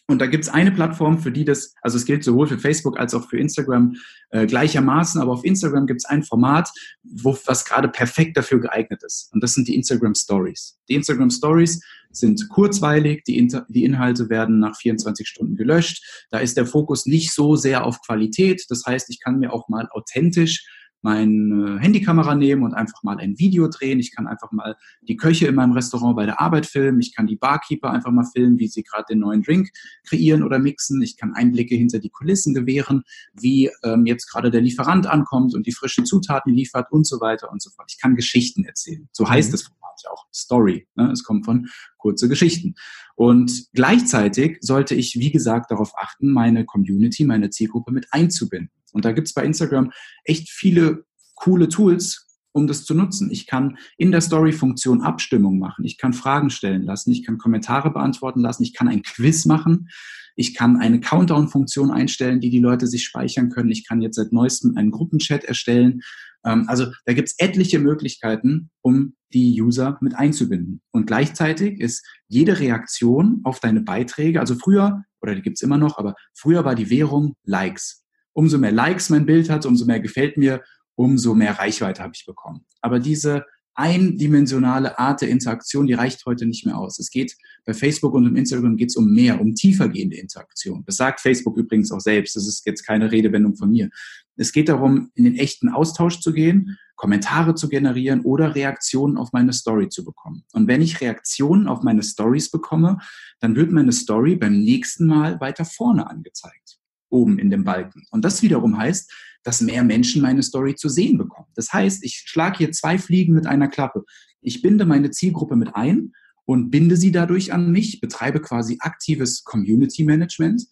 Und da gibt's eine Plattform, für die das, also es gilt sowohl für Facebook als auch für Instagram äh, gleichermaßen, aber auf Instagram gibt's ein Format, wo was gerade perfekt dafür geeignet ist. Und das sind die Instagram Stories. Die Instagram Stories sind kurzweilig, die, Inter die Inhalte werden nach 24 Stunden gelöscht. Da ist der Fokus nicht so sehr auf Qualität. Das heißt, ich kann mir auch mal authentisch meine Handykamera nehmen und einfach mal ein Video drehen. Ich kann einfach mal die Köche in meinem Restaurant bei der Arbeit filmen. Ich kann die Barkeeper einfach mal filmen, wie sie gerade den neuen Drink kreieren oder mixen. Ich kann Einblicke hinter die Kulissen gewähren, wie ähm, jetzt gerade der Lieferant ankommt und die frischen Zutaten liefert und so weiter und so fort. Ich kann Geschichten erzählen. So mhm. heißt das Format ja auch. Story. Ne? Es kommt von kurze Geschichten. Und gleichzeitig sollte ich, wie gesagt, darauf achten, meine Community, meine Zielgruppe mit einzubinden. Und da gibt es bei Instagram echt viele coole Tools, um das zu nutzen. Ich kann in der Story-Funktion Abstimmung machen. Ich kann Fragen stellen lassen. Ich kann Kommentare beantworten lassen. Ich kann ein Quiz machen. Ich kann eine Countdown-Funktion einstellen, die die Leute sich speichern können. Ich kann jetzt seit neuestem einen Gruppenchat erstellen. Ähm, also da gibt es etliche Möglichkeiten, um die User mit einzubinden. Und gleichzeitig ist jede Reaktion auf deine Beiträge, also früher, oder die gibt es immer noch, aber früher war die Währung Likes umso mehr Likes mein Bild hat, umso mehr gefällt mir, umso mehr Reichweite habe ich bekommen. Aber diese eindimensionale Art der Interaktion, die reicht heute nicht mehr aus. Es geht bei Facebook und im Instagram geht es um mehr, um tiefergehende Interaktion. Das sagt Facebook übrigens auch selbst. Das ist jetzt keine Redewendung von mir. Es geht darum, in den echten Austausch zu gehen, Kommentare zu generieren oder Reaktionen auf meine Story zu bekommen. Und wenn ich Reaktionen auf meine Stories bekomme, dann wird meine Story beim nächsten Mal weiter vorne angezeigt oben in dem Balken. Und das wiederum heißt, dass mehr Menschen meine Story zu sehen bekommen. Das heißt, ich schlage hier zwei Fliegen mit einer Klappe. Ich binde meine Zielgruppe mit ein und binde sie dadurch an mich, betreibe quasi aktives Community Management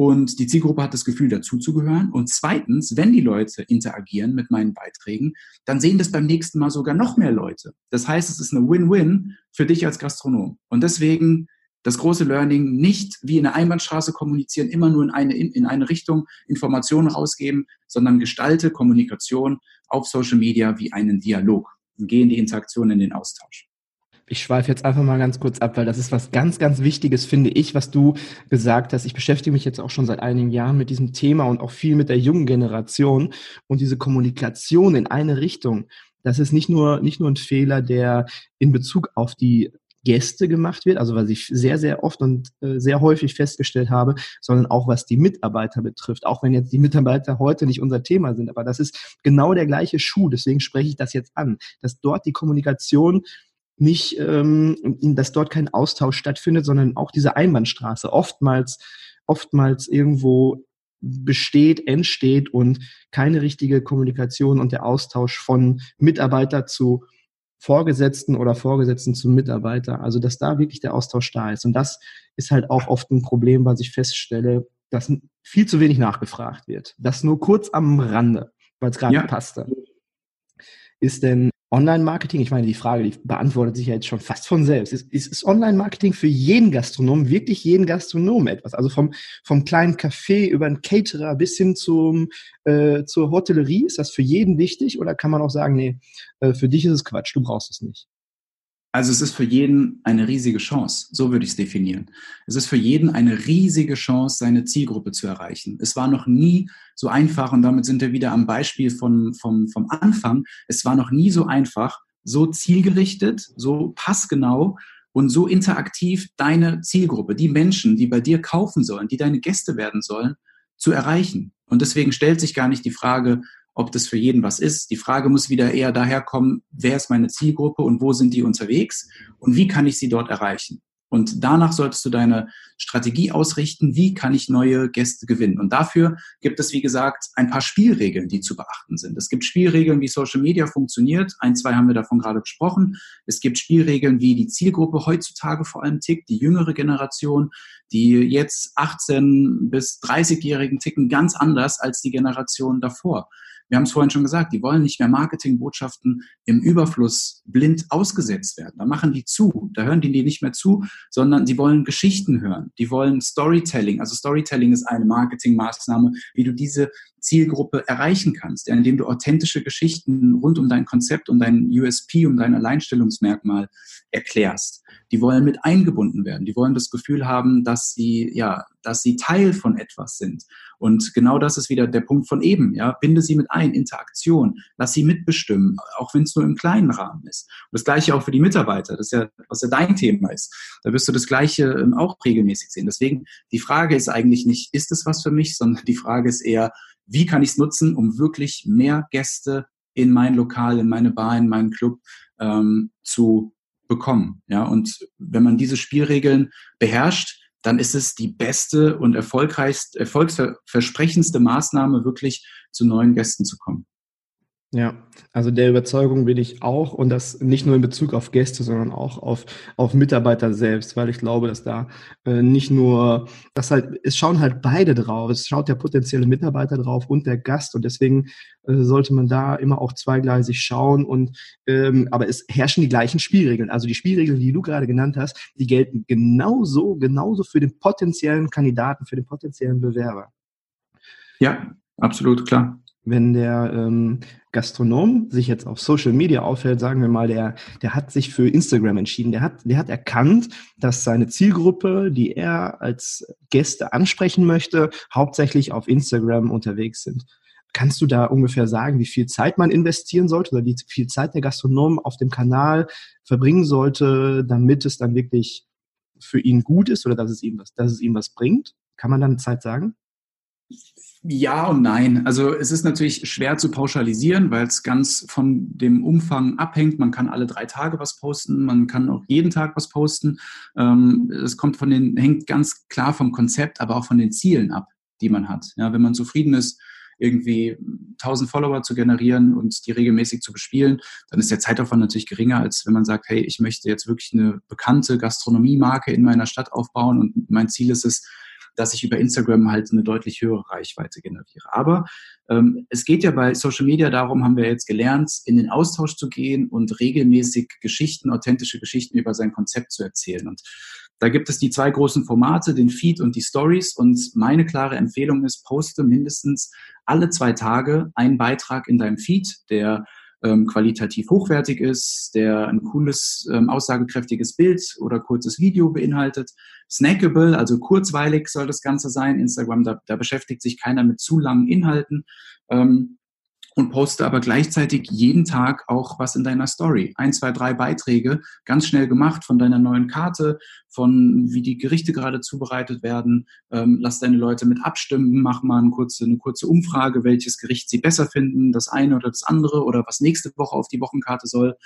und die Zielgruppe hat das Gefühl, dazuzugehören. Und zweitens, wenn die Leute interagieren mit meinen Beiträgen, dann sehen das beim nächsten Mal sogar noch mehr Leute. Das heißt, es ist eine Win-Win für dich als Gastronom. Und deswegen das große Learning nicht wie in der Einbahnstraße kommunizieren, immer nur in eine, in, in eine Richtung Informationen rausgeben, sondern gestalte Kommunikation auf Social Media wie einen Dialog und gehe in die Interaktion, in den Austausch. Ich schweife jetzt einfach mal ganz kurz ab, weil das ist was ganz, ganz Wichtiges, finde ich, was du gesagt hast. Ich beschäftige mich jetzt auch schon seit einigen Jahren mit diesem Thema und auch viel mit der jungen Generation und diese Kommunikation in eine Richtung. Das ist nicht nur, nicht nur ein Fehler, der in Bezug auf die Gäste gemacht wird, also was ich sehr, sehr oft und äh, sehr häufig festgestellt habe, sondern auch was die Mitarbeiter betrifft. Auch wenn jetzt die Mitarbeiter heute nicht unser Thema sind, aber das ist genau der gleiche Schuh. Deswegen spreche ich das jetzt an, dass dort die Kommunikation nicht, ähm, dass dort kein Austausch stattfindet, sondern auch diese Einbahnstraße oftmals, oftmals irgendwo besteht, entsteht und keine richtige Kommunikation und der Austausch von Mitarbeiter zu Vorgesetzten oder Vorgesetzten zum Mitarbeiter. Also, dass da wirklich der Austausch da ist. Und das ist halt auch oft ein Problem, was ich feststelle, dass viel zu wenig nachgefragt wird. Das nur kurz am Rande, weil es gerade ja. passte. Ist denn Online-Marketing, ich meine, die Frage, die beantwortet sich ja jetzt schon fast von selbst. Ist, ist, ist Online-Marketing für jeden Gastronom, wirklich jeden Gastronom etwas? Also vom, vom kleinen Café über einen Caterer bis hin zum, äh, zur Hotellerie, ist das für jeden wichtig? Oder kann man auch sagen, nee, äh, für dich ist es Quatsch, du brauchst es nicht? Also es ist für jeden eine riesige Chance, so würde ich es definieren. Es ist für jeden eine riesige Chance, seine Zielgruppe zu erreichen. Es war noch nie so einfach, und damit sind wir wieder am Beispiel von, vom, vom Anfang, es war noch nie so einfach, so zielgerichtet, so passgenau und so interaktiv deine Zielgruppe, die Menschen, die bei dir kaufen sollen, die deine Gäste werden sollen, zu erreichen. Und deswegen stellt sich gar nicht die Frage, ob das für jeden was ist. Die Frage muss wieder eher daher kommen, wer ist meine Zielgruppe und wo sind die unterwegs und wie kann ich sie dort erreichen? Und danach solltest du deine Strategie ausrichten, wie kann ich neue Gäste gewinnen. Und dafür gibt es, wie gesagt, ein paar Spielregeln, die zu beachten sind. Es gibt Spielregeln, wie Social Media funktioniert. Ein, zwei haben wir davon gerade besprochen. Es gibt Spielregeln, wie die Zielgruppe heutzutage vor allem tickt, die jüngere Generation, die jetzt 18 bis 30-Jährigen ticken ganz anders als die Generation davor wir haben es vorhin schon gesagt, die wollen nicht mehr Marketingbotschaften im Überfluss blind ausgesetzt werden. Da machen die zu, da hören die nicht mehr zu, sondern sie wollen Geschichten hören. Die wollen Storytelling. Also Storytelling ist eine Marketingmaßnahme, wie du diese Zielgruppe erreichen kannst, indem du authentische Geschichten rund um dein Konzept, um dein USP, um dein Alleinstellungsmerkmal erklärst. Die wollen mit eingebunden werden. Die wollen das Gefühl haben, dass sie, ja, dass sie Teil von etwas sind. Und genau das ist wieder der Punkt von eben, ja. Binde sie mit ein, Interaktion. Lass sie mitbestimmen, auch wenn es nur im kleinen Rahmen ist. Und das Gleiche auch für die Mitarbeiter. Das ist ja, was ja dein Thema ist. Da wirst du das Gleiche ähm, auch regelmäßig sehen. Deswegen, die Frage ist eigentlich nicht, ist es was für mich, sondern die Frage ist eher, wie kann ich es nutzen, um wirklich mehr Gäste in mein Lokal, in meine Bar, in meinen Club ähm, zu bekommen. Ja, und wenn man diese Spielregeln beherrscht, dann ist es die beste und erfolgreichste, erfolgsversprechendste Maßnahme, wirklich zu neuen Gästen zu kommen. Ja, also der Überzeugung bin ich auch und das nicht nur in Bezug auf Gäste, sondern auch auf, auf Mitarbeiter selbst, weil ich glaube, dass da äh, nicht nur, dass halt, es schauen halt beide drauf, es schaut der potenzielle Mitarbeiter drauf und der Gast und deswegen äh, sollte man da immer auch zweigleisig schauen und, ähm, aber es herrschen die gleichen Spielregeln. Also die Spielregeln, die du gerade genannt hast, die gelten genauso, genauso für den potenziellen Kandidaten, für den potenziellen Bewerber. Ja, absolut, klar wenn der ähm, Gastronom sich jetzt auf Social Media auffällt, sagen wir mal, der, der hat sich für Instagram entschieden. Der hat, der hat erkannt, dass seine Zielgruppe, die er als Gäste ansprechen möchte, hauptsächlich auf Instagram unterwegs sind. Kannst du da ungefähr sagen, wie viel Zeit man investieren sollte oder wie viel Zeit der Gastronom auf dem Kanal verbringen sollte, damit es dann wirklich für ihn gut ist oder dass es ihm was, dass es ihm was bringt? Kann man dann Zeit sagen? Ja und nein. Also es ist natürlich schwer zu pauschalisieren, weil es ganz von dem Umfang abhängt. Man kann alle drei Tage was posten, man kann auch jeden Tag was posten. Ähm, es kommt von den, hängt ganz klar vom Konzept, aber auch von den Zielen ab, die man hat. Ja, wenn man zufrieden ist, irgendwie 1000 Follower zu generieren und die regelmäßig zu bespielen, dann ist der Zeitaufwand natürlich geringer, als wenn man sagt, hey, ich möchte jetzt wirklich eine bekannte Gastronomiemarke in meiner Stadt aufbauen und mein Ziel ist es, dass ich über Instagram halt eine deutlich höhere Reichweite generiere. Aber ähm, es geht ja bei Social Media darum, haben wir jetzt gelernt, in den Austausch zu gehen und regelmäßig Geschichten, authentische Geschichten über sein Konzept zu erzählen. Und da gibt es die zwei großen Formate, den Feed und die Stories. Und meine klare Empfehlung ist, poste mindestens alle zwei Tage einen Beitrag in deinem Feed, der ähm, qualitativ hochwertig ist, der ein cooles, ähm, aussagekräftiges Bild oder kurzes Video beinhaltet. Snackable, also kurzweilig soll das Ganze sein. Instagram, da, da beschäftigt sich keiner mit zu langen Inhalten. Ähm, und poste aber gleichzeitig jeden Tag auch was in deiner Story. Ein, zwei, drei Beiträge, ganz schnell gemacht von deiner neuen Karte, von wie die Gerichte gerade zubereitet werden. Ähm, lass deine Leute mit abstimmen, mach mal eine kurze, eine kurze Umfrage, welches Gericht sie besser finden, das eine oder das andere oder was nächste Woche auf die Wochenkarte soll.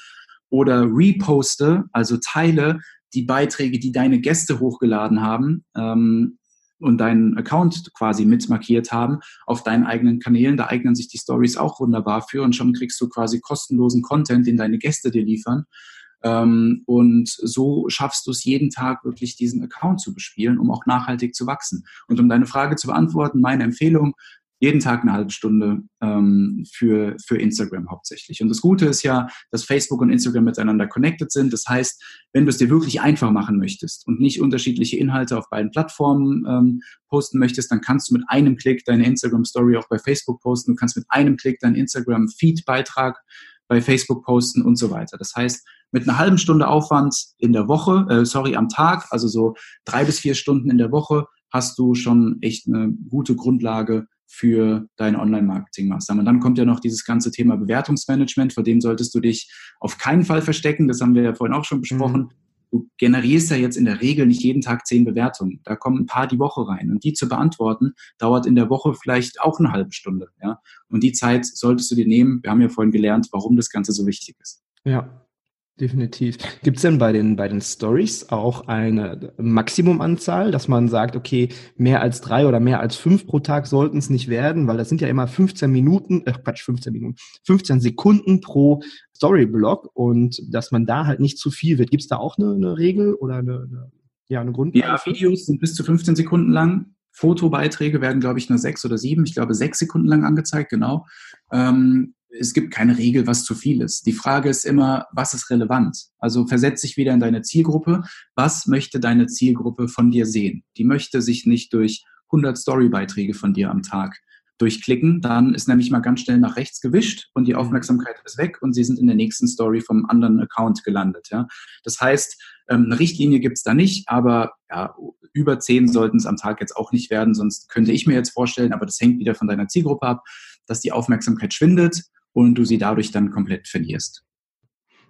Oder reposte, also teile die Beiträge, die deine Gäste hochgeladen haben. Ähm, und deinen Account quasi mit markiert haben auf deinen eigenen Kanälen. Da eignen sich die Stories auch wunderbar für und schon kriegst du quasi kostenlosen Content, den deine Gäste dir liefern. Ähm, und so schaffst du es jeden Tag wirklich diesen Account zu bespielen, um auch nachhaltig zu wachsen. Und um deine Frage zu beantworten, meine Empfehlung, jeden Tag eine halbe Stunde ähm, für, für Instagram hauptsächlich. Und das Gute ist ja, dass Facebook und Instagram miteinander connected sind. Das heißt, wenn du es dir wirklich einfach machen möchtest und nicht unterschiedliche Inhalte auf beiden Plattformen ähm, posten möchtest, dann kannst du mit einem Klick deine Instagram-Story auch bei Facebook posten. Du kannst mit einem Klick deinen Instagram-Feed-Beitrag bei Facebook posten und so weiter. Das heißt, mit einer halben Stunde Aufwand in der Woche, äh, sorry, am Tag, also so drei bis vier Stunden in der Woche, hast du schon echt eine gute Grundlage für deine Online-Marketing-Maßnahmen. Und dann kommt ja noch dieses ganze Thema Bewertungsmanagement, vor dem solltest du dich auf keinen Fall verstecken. Das haben wir ja vorhin auch schon besprochen. Mhm. Du generierst ja jetzt in der Regel nicht jeden Tag zehn Bewertungen. Da kommen ein paar die Woche rein. Und die zu beantworten, dauert in der Woche vielleicht auch eine halbe Stunde. Ja? Und die Zeit solltest du dir nehmen. Wir haben ja vorhin gelernt, warum das Ganze so wichtig ist. Ja, Definitiv. Gibt es denn bei den, bei den Stories auch eine Maximumanzahl, dass man sagt, okay, mehr als drei oder mehr als fünf pro Tag sollten es nicht werden, weil das sind ja immer 15 Minuten, äh Quatsch, 15 Minuten, 15 Sekunden pro Storyblock und dass man da halt nicht zu viel wird. Gibt es da auch eine, eine Regel oder eine, eine, ja, eine Grundlage? Ja, Videos sind bis zu 15 Sekunden lang. Fotobeiträge werden, glaube ich, nur sechs oder sieben, ich glaube sechs Sekunden lang angezeigt, genau. Ähm, es gibt keine Regel, was zu viel ist. Die Frage ist immer, was ist relevant? Also versetz dich wieder in deine Zielgruppe. Was möchte deine Zielgruppe von dir sehen? Die möchte sich nicht durch 100 Storybeiträge von dir am Tag durchklicken. Dann ist nämlich mal ganz schnell nach rechts gewischt und die mhm. Aufmerksamkeit ist weg und sie sind in der nächsten Story vom anderen Account gelandet. Ja? Das heißt, ähm, eine Richtlinie gibt es da nicht, aber ja, über zehn sollten es am Tag jetzt auch nicht werden, sonst könnte ich mir jetzt vorstellen, aber das hängt wieder von deiner Zielgruppe ab, dass die Aufmerksamkeit schwindet und du sie dadurch dann komplett verlierst.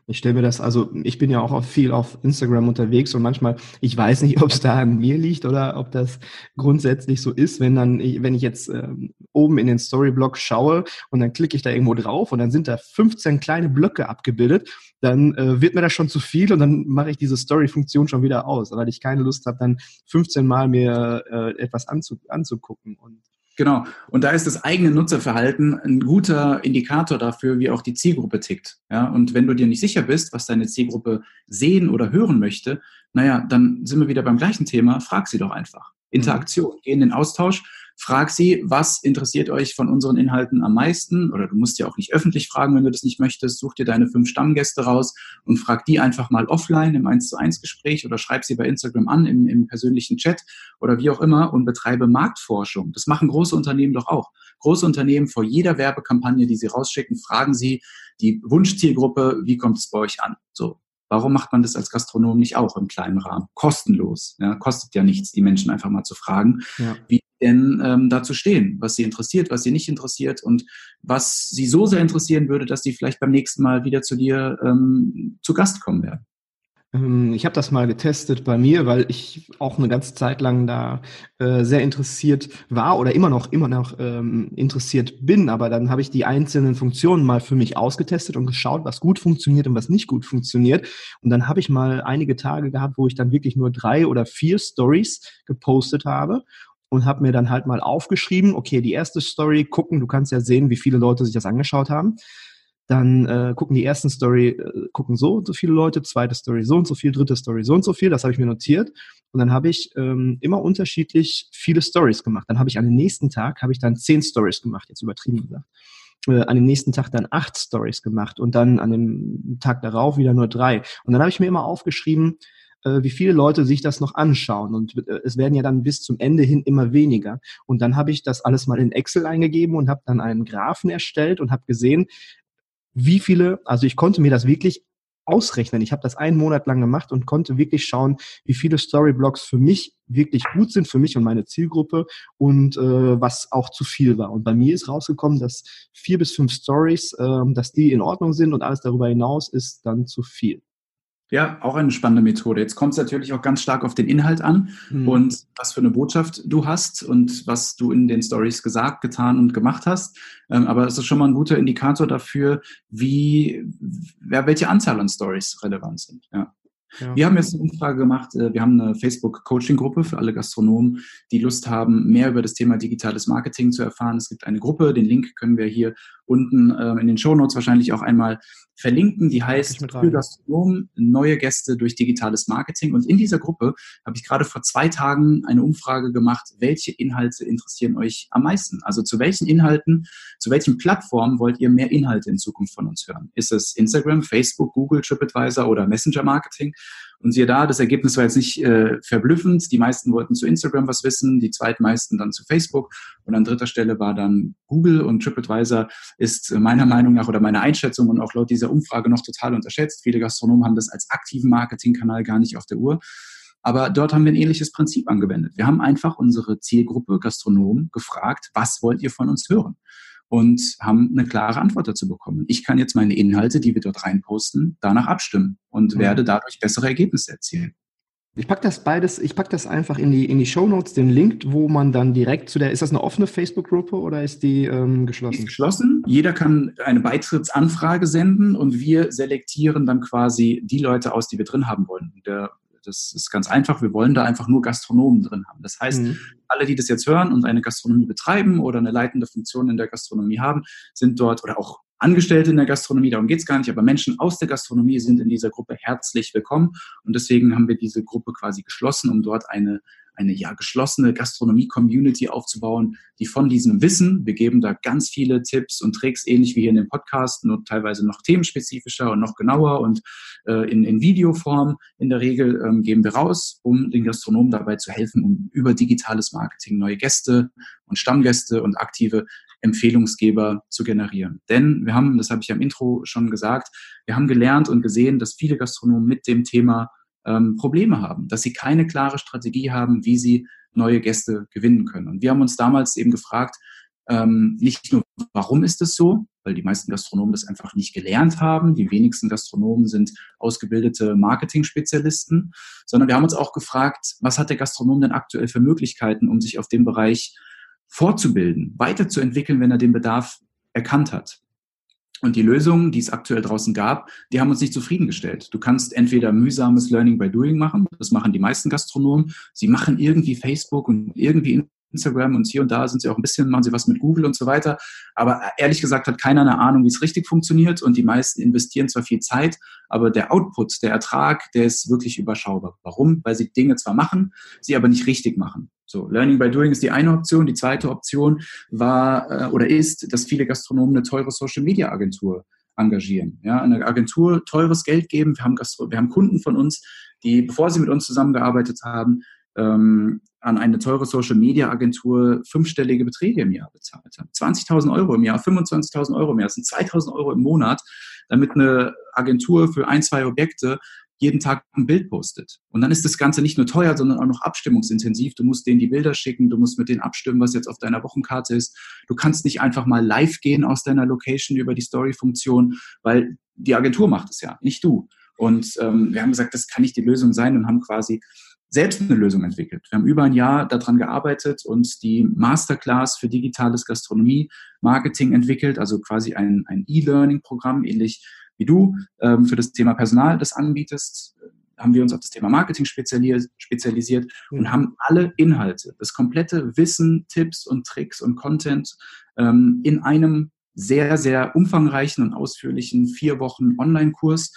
Ich stelle mir das, also ich bin ja auch viel auf Instagram unterwegs und manchmal, ich weiß nicht, ob es da an mir liegt oder ob das grundsätzlich so ist, wenn dann, wenn ich jetzt ähm, oben in den Storyblock schaue und dann klicke ich da irgendwo drauf und dann sind da 15 kleine Blöcke abgebildet, dann äh, wird mir das schon zu viel und dann mache ich diese Story-Funktion schon wieder aus, weil ich keine Lust habe, dann 15 Mal mir äh, etwas anzu anzugucken. Und Genau. Und da ist das eigene Nutzerverhalten ein guter Indikator dafür, wie auch die Zielgruppe tickt. Ja, und wenn du dir nicht sicher bist, was deine Zielgruppe sehen oder hören möchte, naja, dann sind wir wieder beim gleichen Thema. Frag sie doch einfach. Interaktion. Geh in den Austausch Frag sie, was interessiert euch von unseren Inhalten am meisten? Oder du musst ja auch nicht öffentlich fragen, wenn du das nicht möchtest. Such dir deine fünf Stammgäste raus und frag die einfach mal offline im 1 zu 1 Gespräch oder schreib sie bei Instagram an im, im persönlichen Chat oder wie auch immer und betreibe Marktforschung. Das machen große Unternehmen doch auch. Große Unternehmen vor jeder Werbekampagne, die sie rausschicken, fragen sie die Wunschzielgruppe, wie kommt es bei euch an? So, Warum macht man das als Gastronom nicht auch im kleinen Rahmen? Kostenlos. Ja, kostet ja nichts, die Menschen einfach mal zu fragen, ja. wie denn ähm, dazu stehen, was sie interessiert, was sie nicht interessiert und was sie so sehr interessieren würde, dass sie vielleicht beim nächsten Mal wieder zu dir ähm, zu Gast kommen werden. Ähm, ich habe das mal getestet bei mir, weil ich auch eine ganze Zeit lang da äh, sehr interessiert war oder immer noch immer noch ähm, interessiert bin. Aber dann habe ich die einzelnen Funktionen mal für mich ausgetestet und geschaut, was gut funktioniert und was nicht gut funktioniert. Und dann habe ich mal einige Tage gehabt, wo ich dann wirklich nur drei oder vier Stories gepostet habe und habe mir dann halt mal aufgeschrieben, okay, die erste Story gucken, du kannst ja sehen, wie viele Leute sich das angeschaut haben dann äh, gucken die ersten Story, äh, gucken so und so viele Leute, zweite Story so und so viel, dritte Story so und so viel, das habe ich mir notiert. Und dann habe ich ähm, immer unterschiedlich viele Stories gemacht. Dann habe ich an den nächsten Tag, habe ich dann zehn Stories gemacht, jetzt übertrieben gesagt. Äh, an dem nächsten Tag dann acht Stories gemacht und dann an dem Tag darauf wieder nur drei. Und dann habe ich mir immer aufgeschrieben, äh, wie viele Leute sich das noch anschauen. Und äh, es werden ja dann bis zum Ende hin immer weniger. Und dann habe ich das alles mal in Excel eingegeben und habe dann einen Graphen erstellt und habe gesehen, wie viele, also ich konnte mir das wirklich ausrechnen. Ich habe das einen Monat lang gemacht und konnte wirklich schauen, wie viele Storyblocks für mich wirklich gut sind, für mich und meine Zielgruppe und äh, was auch zu viel war. Und bei mir ist rausgekommen, dass vier bis fünf Stories, äh, dass die in Ordnung sind und alles darüber hinaus ist dann zu viel. Ja, auch eine spannende Methode. Jetzt kommt es natürlich auch ganz stark auf den Inhalt an mhm. und was für eine Botschaft du hast und was du in den Stories gesagt, getan und gemacht hast. Ähm, aber es ist schon mal ein guter Indikator dafür, wie, ja, welche Anzahl an Stories relevant sind. Ja. Ja. Wir haben jetzt eine Umfrage gemacht. Äh, wir haben eine Facebook-Coaching-Gruppe für alle Gastronomen, die Lust haben, mehr über das Thema digitales Marketing zu erfahren. Es gibt eine Gruppe, den Link können wir hier unten äh, in den Show Notes wahrscheinlich auch einmal verlinken. Die heißt für Gastronomen neue Gäste durch digitales Marketing. Und in dieser Gruppe habe ich gerade vor zwei Tagen eine Umfrage gemacht, welche Inhalte interessieren euch am meisten? Also zu welchen Inhalten, zu welchen Plattformen wollt ihr mehr Inhalte in Zukunft von uns hören? Ist es Instagram, Facebook, Google, TripAdvisor oder Messenger Marketing? Und siehe da, das Ergebnis war jetzt nicht äh, verblüffend. Die meisten wollten zu Instagram was wissen, die zweitmeisten dann zu Facebook. Und an dritter Stelle war dann Google und TripAdvisor ist meiner Meinung nach oder meiner Einschätzung und auch laut dieser Umfrage noch total unterschätzt. Viele Gastronomen haben das als aktiven Marketingkanal gar nicht auf der Uhr. Aber dort haben wir ein ähnliches Prinzip angewendet. Wir haben einfach unsere Zielgruppe Gastronomen gefragt, was wollt ihr von uns hören? Und haben eine klare Antwort dazu bekommen. Ich kann jetzt meine Inhalte, die wir dort reinposten, danach abstimmen und mhm. werde dadurch bessere Ergebnisse erzielen. Ich packe das beides, ich packe das einfach in die, in die Show Notes, den Link, wo man dann direkt zu der, ist das eine offene Facebook-Gruppe oder ist die ähm, geschlossen? Die ist geschlossen. Jeder kann eine Beitrittsanfrage senden und wir selektieren dann quasi die Leute aus, die wir drin haben wollen. Der das ist ganz einfach. Wir wollen da einfach nur Gastronomen drin haben. Das heißt, mhm. alle, die das jetzt hören und eine Gastronomie betreiben oder eine leitende Funktion in der Gastronomie haben, sind dort oder auch Angestellte in der Gastronomie, darum geht es gar nicht, aber Menschen aus der Gastronomie sind in dieser Gruppe herzlich willkommen. Und deswegen haben wir diese Gruppe quasi geschlossen, um dort eine eine ja geschlossene Gastronomie-Community aufzubauen, die von diesem Wissen, wir geben da ganz viele Tipps und Tricks, ähnlich wie hier in dem Podcast, nur teilweise noch themenspezifischer und noch genauer und äh, in, in Videoform in der Regel ähm, geben wir raus, um den Gastronomen dabei zu helfen, um über digitales Marketing neue Gäste und Stammgäste und aktive Empfehlungsgeber zu generieren. Denn wir haben, das habe ich am Intro schon gesagt, wir haben gelernt und gesehen, dass viele Gastronomen mit dem Thema ähm, Probleme haben, dass sie keine klare Strategie haben, wie sie neue Gäste gewinnen können. Und wir haben uns damals eben gefragt, ähm, nicht nur, warum ist es so, weil die meisten Gastronomen das einfach nicht gelernt haben. Die wenigsten Gastronomen sind ausgebildete Marketing-Spezialisten, sondern wir haben uns auch gefragt, was hat der Gastronom denn aktuell für Möglichkeiten, um sich auf dem Bereich fortzubilden, weiterzuentwickeln, wenn er den Bedarf erkannt hat. Und die Lösungen, die es aktuell draußen gab, die haben uns nicht zufriedengestellt. Du kannst entweder mühsames Learning by Doing machen, das machen die meisten Gastronomen. Sie machen irgendwie Facebook und irgendwie Instagram und hier und da sind sie auch ein bisschen, machen sie was mit Google und so weiter. Aber ehrlich gesagt hat keiner eine Ahnung, wie es richtig funktioniert und die meisten investieren zwar viel Zeit, aber der Output, der Ertrag, der ist wirklich überschaubar. Warum? Weil sie Dinge zwar machen, sie aber nicht richtig machen. So, Learning by Doing ist die eine Option. Die zweite Option war äh, oder ist, dass viele Gastronomen eine teure Social Media Agentur engagieren. Ja, eine Agentur teures Geld geben. Wir haben, Gastro wir haben Kunden von uns, die, bevor sie mit uns zusammengearbeitet haben, ähm, an eine teure Social Media Agentur fünfstellige Beträge im Jahr bezahlt haben. 20.000 Euro im Jahr, 25.000 Euro im Jahr, das sind 2.000 Euro im Monat, damit eine Agentur für ein, zwei Objekte jeden Tag ein Bild postet. Und dann ist das Ganze nicht nur teuer, sondern auch noch abstimmungsintensiv. Du musst denen die Bilder schicken, du musst mit denen abstimmen, was jetzt auf deiner Wochenkarte ist. Du kannst nicht einfach mal live gehen aus deiner Location über die Story-Funktion, weil die Agentur macht es ja, nicht du. Und ähm, wir haben gesagt, das kann nicht die Lösung sein und haben quasi selbst eine Lösung entwickelt. Wir haben über ein Jahr daran gearbeitet und die Masterclass für digitales Gastronomie-Marketing entwickelt, also quasi ein, ein E-Learning-Programm, ähnlich wie du ähm, für das Thema Personal das anbietest, haben wir uns auf das Thema Marketing spezialisiert, spezialisiert und mhm. haben alle Inhalte, das komplette Wissen, Tipps und Tricks und Content ähm, in einem sehr, sehr umfangreichen und ausführlichen vier Wochen Online-Kurs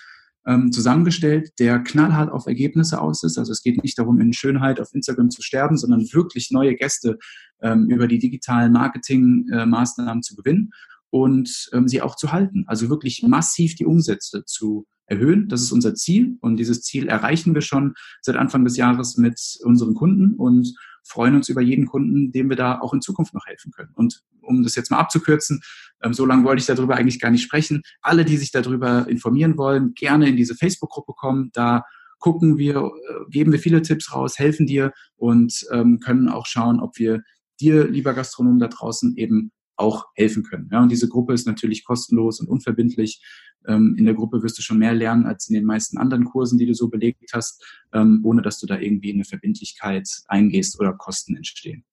ähm, zusammengestellt, der knallhart auf Ergebnisse aus ist. Also es geht nicht darum, in Schönheit auf Instagram zu sterben, sondern wirklich neue Gäste ähm, über die digitalen Marketing-Maßnahmen äh, zu gewinnen und ähm, sie auch zu halten. Also wirklich massiv die Umsätze zu erhöhen. Das ist unser Ziel und dieses Ziel erreichen wir schon seit Anfang des Jahres mit unseren Kunden und freuen uns über jeden Kunden, dem wir da auch in Zukunft noch helfen können. Und um das jetzt mal abzukürzen, ähm, so lange wollte ich darüber eigentlich gar nicht sprechen. Alle, die sich darüber informieren wollen, gerne in diese Facebook-Gruppe kommen. Da gucken wir, äh, geben wir viele Tipps raus, helfen dir und ähm, können auch schauen, ob wir dir, lieber Gastronom da draußen, eben auch helfen können. Ja, und diese Gruppe ist natürlich kostenlos und unverbindlich. Ähm, in der Gruppe wirst du schon mehr lernen als in den meisten anderen Kursen, die du so belegt hast, ähm, ohne dass du da irgendwie eine Verbindlichkeit eingehst oder Kosten entstehen.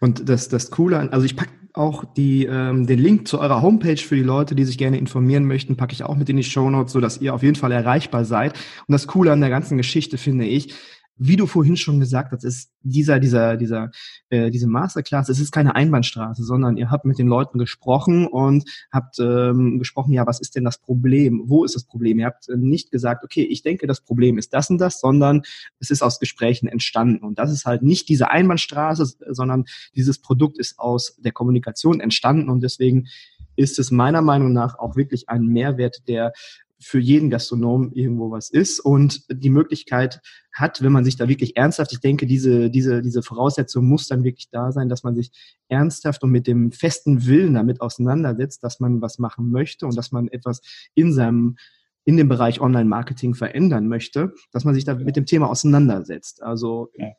Und das, das Coole an, also ich packe auch die, ähm, den Link zu eurer Homepage für die Leute, die sich gerne informieren möchten, packe ich auch mit in die Show Notes, so dass ihr auf jeden Fall erreichbar seid. Und das Coole an der ganzen Geschichte finde ich, wie du vorhin schon gesagt hast, ist dieser, dieser, dieser, äh, diese Masterclass, es ist keine Einbahnstraße, sondern ihr habt mit den Leuten gesprochen und habt ähm, gesprochen, ja, was ist denn das Problem? Wo ist das Problem? Ihr habt äh, nicht gesagt, okay, ich denke, das Problem ist das und das, sondern es ist aus Gesprächen entstanden. Und das ist halt nicht diese Einbahnstraße, sondern dieses Produkt ist aus der Kommunikation entstanden und deswegen ist es meiner Meinung nach auch wirklich ein Mehrwert, der für jeden Gastronom irgendwo was ist und die Möglichkeit hat, wenn man sich da wirklich ernsthaft, ich denke, diese, diese, diese Voraussetzung muss dann wirklich da sein, dass man sich ernsthaft und mit dem festen Willen damit auseinandersetzt, dass man was machen möchte und dass man etwas in seinem in dem Bereich Online-Marketing verändern möchte, dass man sich da mit dem Thema auseinandersetzt. Also ja.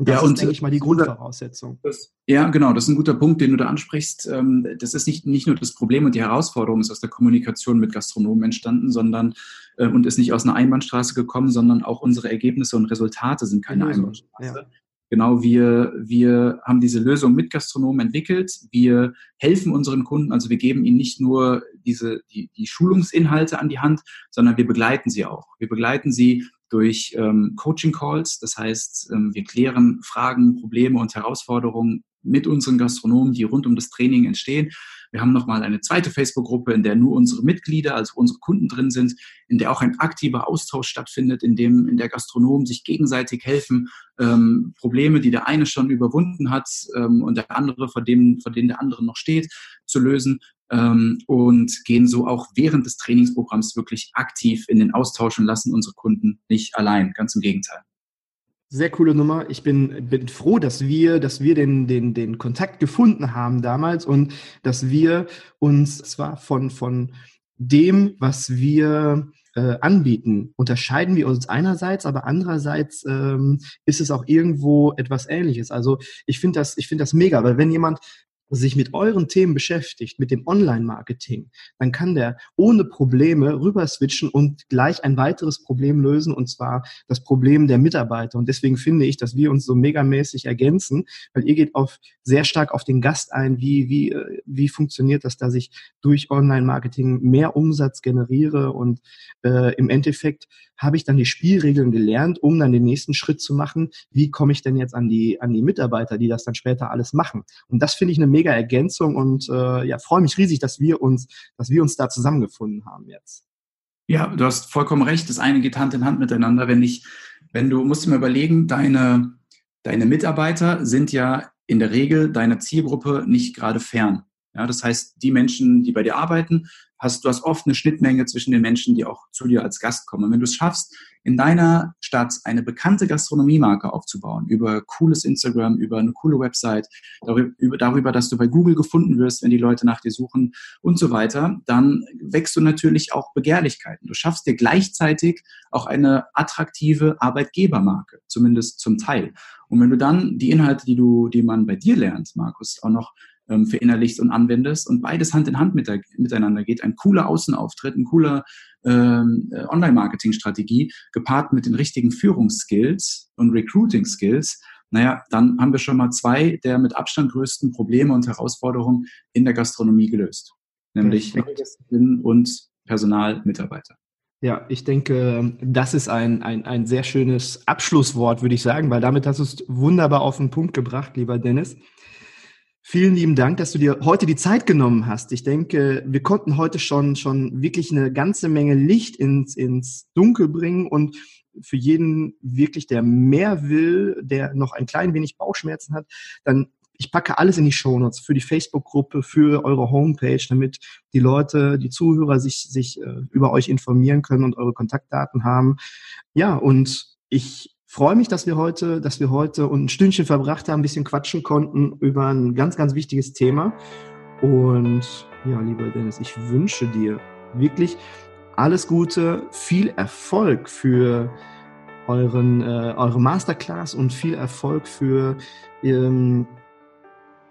Und das ja, und, ist, denke ich mal, die Grundvoraussetzung. Das, ja, genau, das ist ein guter Punkt, den du da ansprichst. Ähm, das ist nicht, nicht nur das Problem und die Herausforderung ist aus der Kommunikation mit Gastronomen entstanden, sondern äh, und ist nicht aus einer Einbahnstraße gekommen, sondern auch unsere Ergebnisse und Resultate sind keine Einbahnstraße. Ja. Genau, wir, wir haben diese Lösung mit Gastronomen entwickelt. Wir helfen unseren Kunden, also wir geben ihnen nicht nur diese, die, die Schulungsinhalte an die Hand, sondern wir begleiten sie auch. Wir begleiten sie durch ähm, Coaching-Calls. Das heißt, ähm, wir klären Fragen, Probleme und Herausforderungen mit unseren Gastronomen, die rund um das Training entstehen. Wir haben nochmal eine zweite Facebook-Gruppe, in der nur unsere Mitglieder, also unsere Kunden drin sind, in der auch ein aktiver Austausch stattfindet, in dem in der Gastronomen sich gegenseitig helfen, ähm, Probleme, die der eine schon überwunden hat ähm, und der andere, vor dem, vor denen der andere noch steht, zu lösen ähm, und gehen so auch während des Trainingsprogramms wirklich aktiv in den Austausch und lassen unsere Kunden nicht allein. Ganz im Gegenteil. Sehr coole Nummer. Ich bin, bin froh, dass wir, dass wir den, den, den Kontakt gefunden haben damals und dass wir uns zwar von, von dem, was wir äh, anbieten, unterscheiden wir uns einerseits, aber andererseits ähm, ist es auch irgendwo etwas Ähnliches. Also ich finde das, ich finde das mega, weil wenn jemand sich mit euren Themen beschäftigt, mit dem Online-Marketing, dann kann der ohne Probleme rüber switchen und gleich ein weiteres Problem lösen, und zwar das Problem der Mitarbeiter. Und deswegen finde ich, dass wir uns so megamäßig ergänzen, weil ihr geht auf sehr stark auf den Gast ein, wie, wie, äh, wie funktioniert das, dass ich durch Online-Marketing mehr Umsatz generiere und äh, im Endeffekt habe ich dann die Spielregeln gelernt, um dann den nächsten Schritt zu machen. Wie komme ich denn jetzt an die, an die Mitarbeiter, die das dann später alles machen? Und das finde ich eine mega Ergänzung und äh, ja, freue mich riesig, dass wir uns, dass wir uns da zusammengefunden haben jetzt. Ja, du hast vollkommen recht. Das eine geht Hand in Hand miteinander. Wenn ich, wenn du musst dir mal überlegen, deine, deine Mitarbeiter sind ja in der Regel deiner Zielgruppe nicht gerade fern. Ja, das heißt, die Menschen, die bei dir arbeiten, hast, du hast oft eine Schnittmenge zwischen den Menschen, die auch zu dir als Gast kommen. Und wenn du es schaffst, in deiner Stadt eine bekannte Gastronomiemarke aufzubauen, über cooles Instagram, über eine coole Website, darüber, darüber, dass du bei Google gefunden wirst, wenn die Leute nach dir suchen und so weiter, dann wächst du natürlich auch Begehrlichkeiten. Du schaffst dir gleichzeitig auch eine attraktive Arbeitgebermarke, zumindest zum Teil. Und wenn du dann die Inhalte, die du, die man bei dir lernt, Markus, auch noch ähm, verinnerlichst und anwendest und beides Hand in Hand mit der, miteinander geht. Ein cooler Außenauftritt, ein cooler ähm, äh, Online-Marketing-Strategie gepaart mit den richtigen Führungsskills und Recruiting-Skills. Naja, dann haben wir schon mal zwei der mit Abstand größten Probleme und Herausforderungen in der Gastronomie gelöst. Nämlich Gästinnen und Personalmitarbeiter. Ja, ich denke, das ist ein, ein, ein sehr schönes Abschlusswort, würde ich sagen, weil damit hast du es wunderbar auf den Punkt gebracht, lieber Dennis. Vielen lieben Dank, dass du dir heute die Zeit genommen hast. Ich denke, wir konnten heute schon, schon wirklich eine ganze Menge Licht ins, ins Dunkel bringen und für jeden wirklich, der mehr will, der noch ein klein wenig Bauchschmerzen hat, dann ich packe alles in die Shownotes für die Facebook-Gruppe, für eure Homepage, damit die Leute, die Zuhörer sich, sich äh, über euch informieren können und eure Kontaktdaten haben. Ja, und ich freue mich, dass wir heute, dass wir heute ein Stündchen verbracht haben, ein bisschen quatschen konnten über ein ganz, ganz wichtiges Thema. Und ja, lieber Dennis, ich wünsche dir wirklich alles Gute, viel Erfolg für euren, äh, eure Masterclass und viel Erfolg für ähm,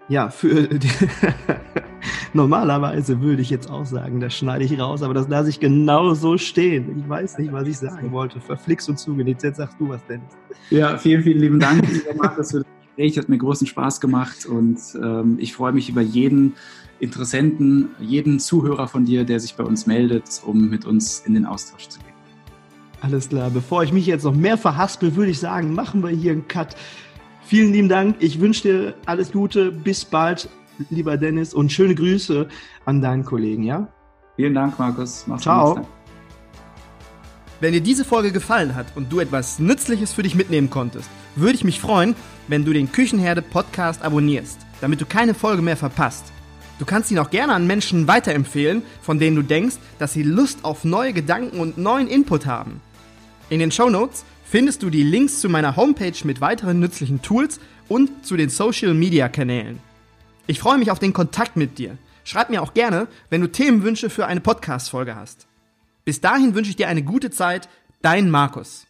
ja, für normalerweise würde ich jetzt auch sagen, das schneide ich raus, aber das lasse ich genau so stehen. Ich weiß nicht, was ich sagen wollte. Verflixt und zugenäht. Jetzt sagst du was, Dennis. Ja, vielen, vielen lieben Dank, lieber Markus, für das Gespräch, hat mir großen Spaß gemacht und ähm, ich freue mich über jeden Interessenten, jeden Zuhörer von dir, der sich bei uns meldet, um mit uns in den Austausch zu gehen. Alles klar, bevor ich mich jetzt noch mehr verhaspel, würde ich sagen, machen wir hier einen Cut. Vielen lieben Dank. Ich wünsche dir alles Gute. Bis bald, lieber Dennis, und schöne Grüße an deinen Kollegen, ja? Vielen Dank, Markus. Mach's Ciao. Gut. Wenn dir diese Folge gefallen hat und du etwas Nützliches für dich mitnehmen konntest, würde ich mich freuen, wenn du den Küchenherde Podcast abonnierst, damit du keine Folge mehr verpasst. Du kannst ihn auch gerne an Menschen weiterempfehlen, von denen du denkst, dass sie Lust auf neue Gedanken und neuen Input haben. In den Show Notes findest du die Links zu meiner Homepage mit weiteren nützlichen Tools und zu den Social Media Kanälen. Ich freue mich auf den Kontakt mit dir. Schreib mir auch gerne, wenn du Themenwünsche für eine Podcast-Folge hast. Bis dahin wünsche ich dir eine gute Zeit, dein Markus.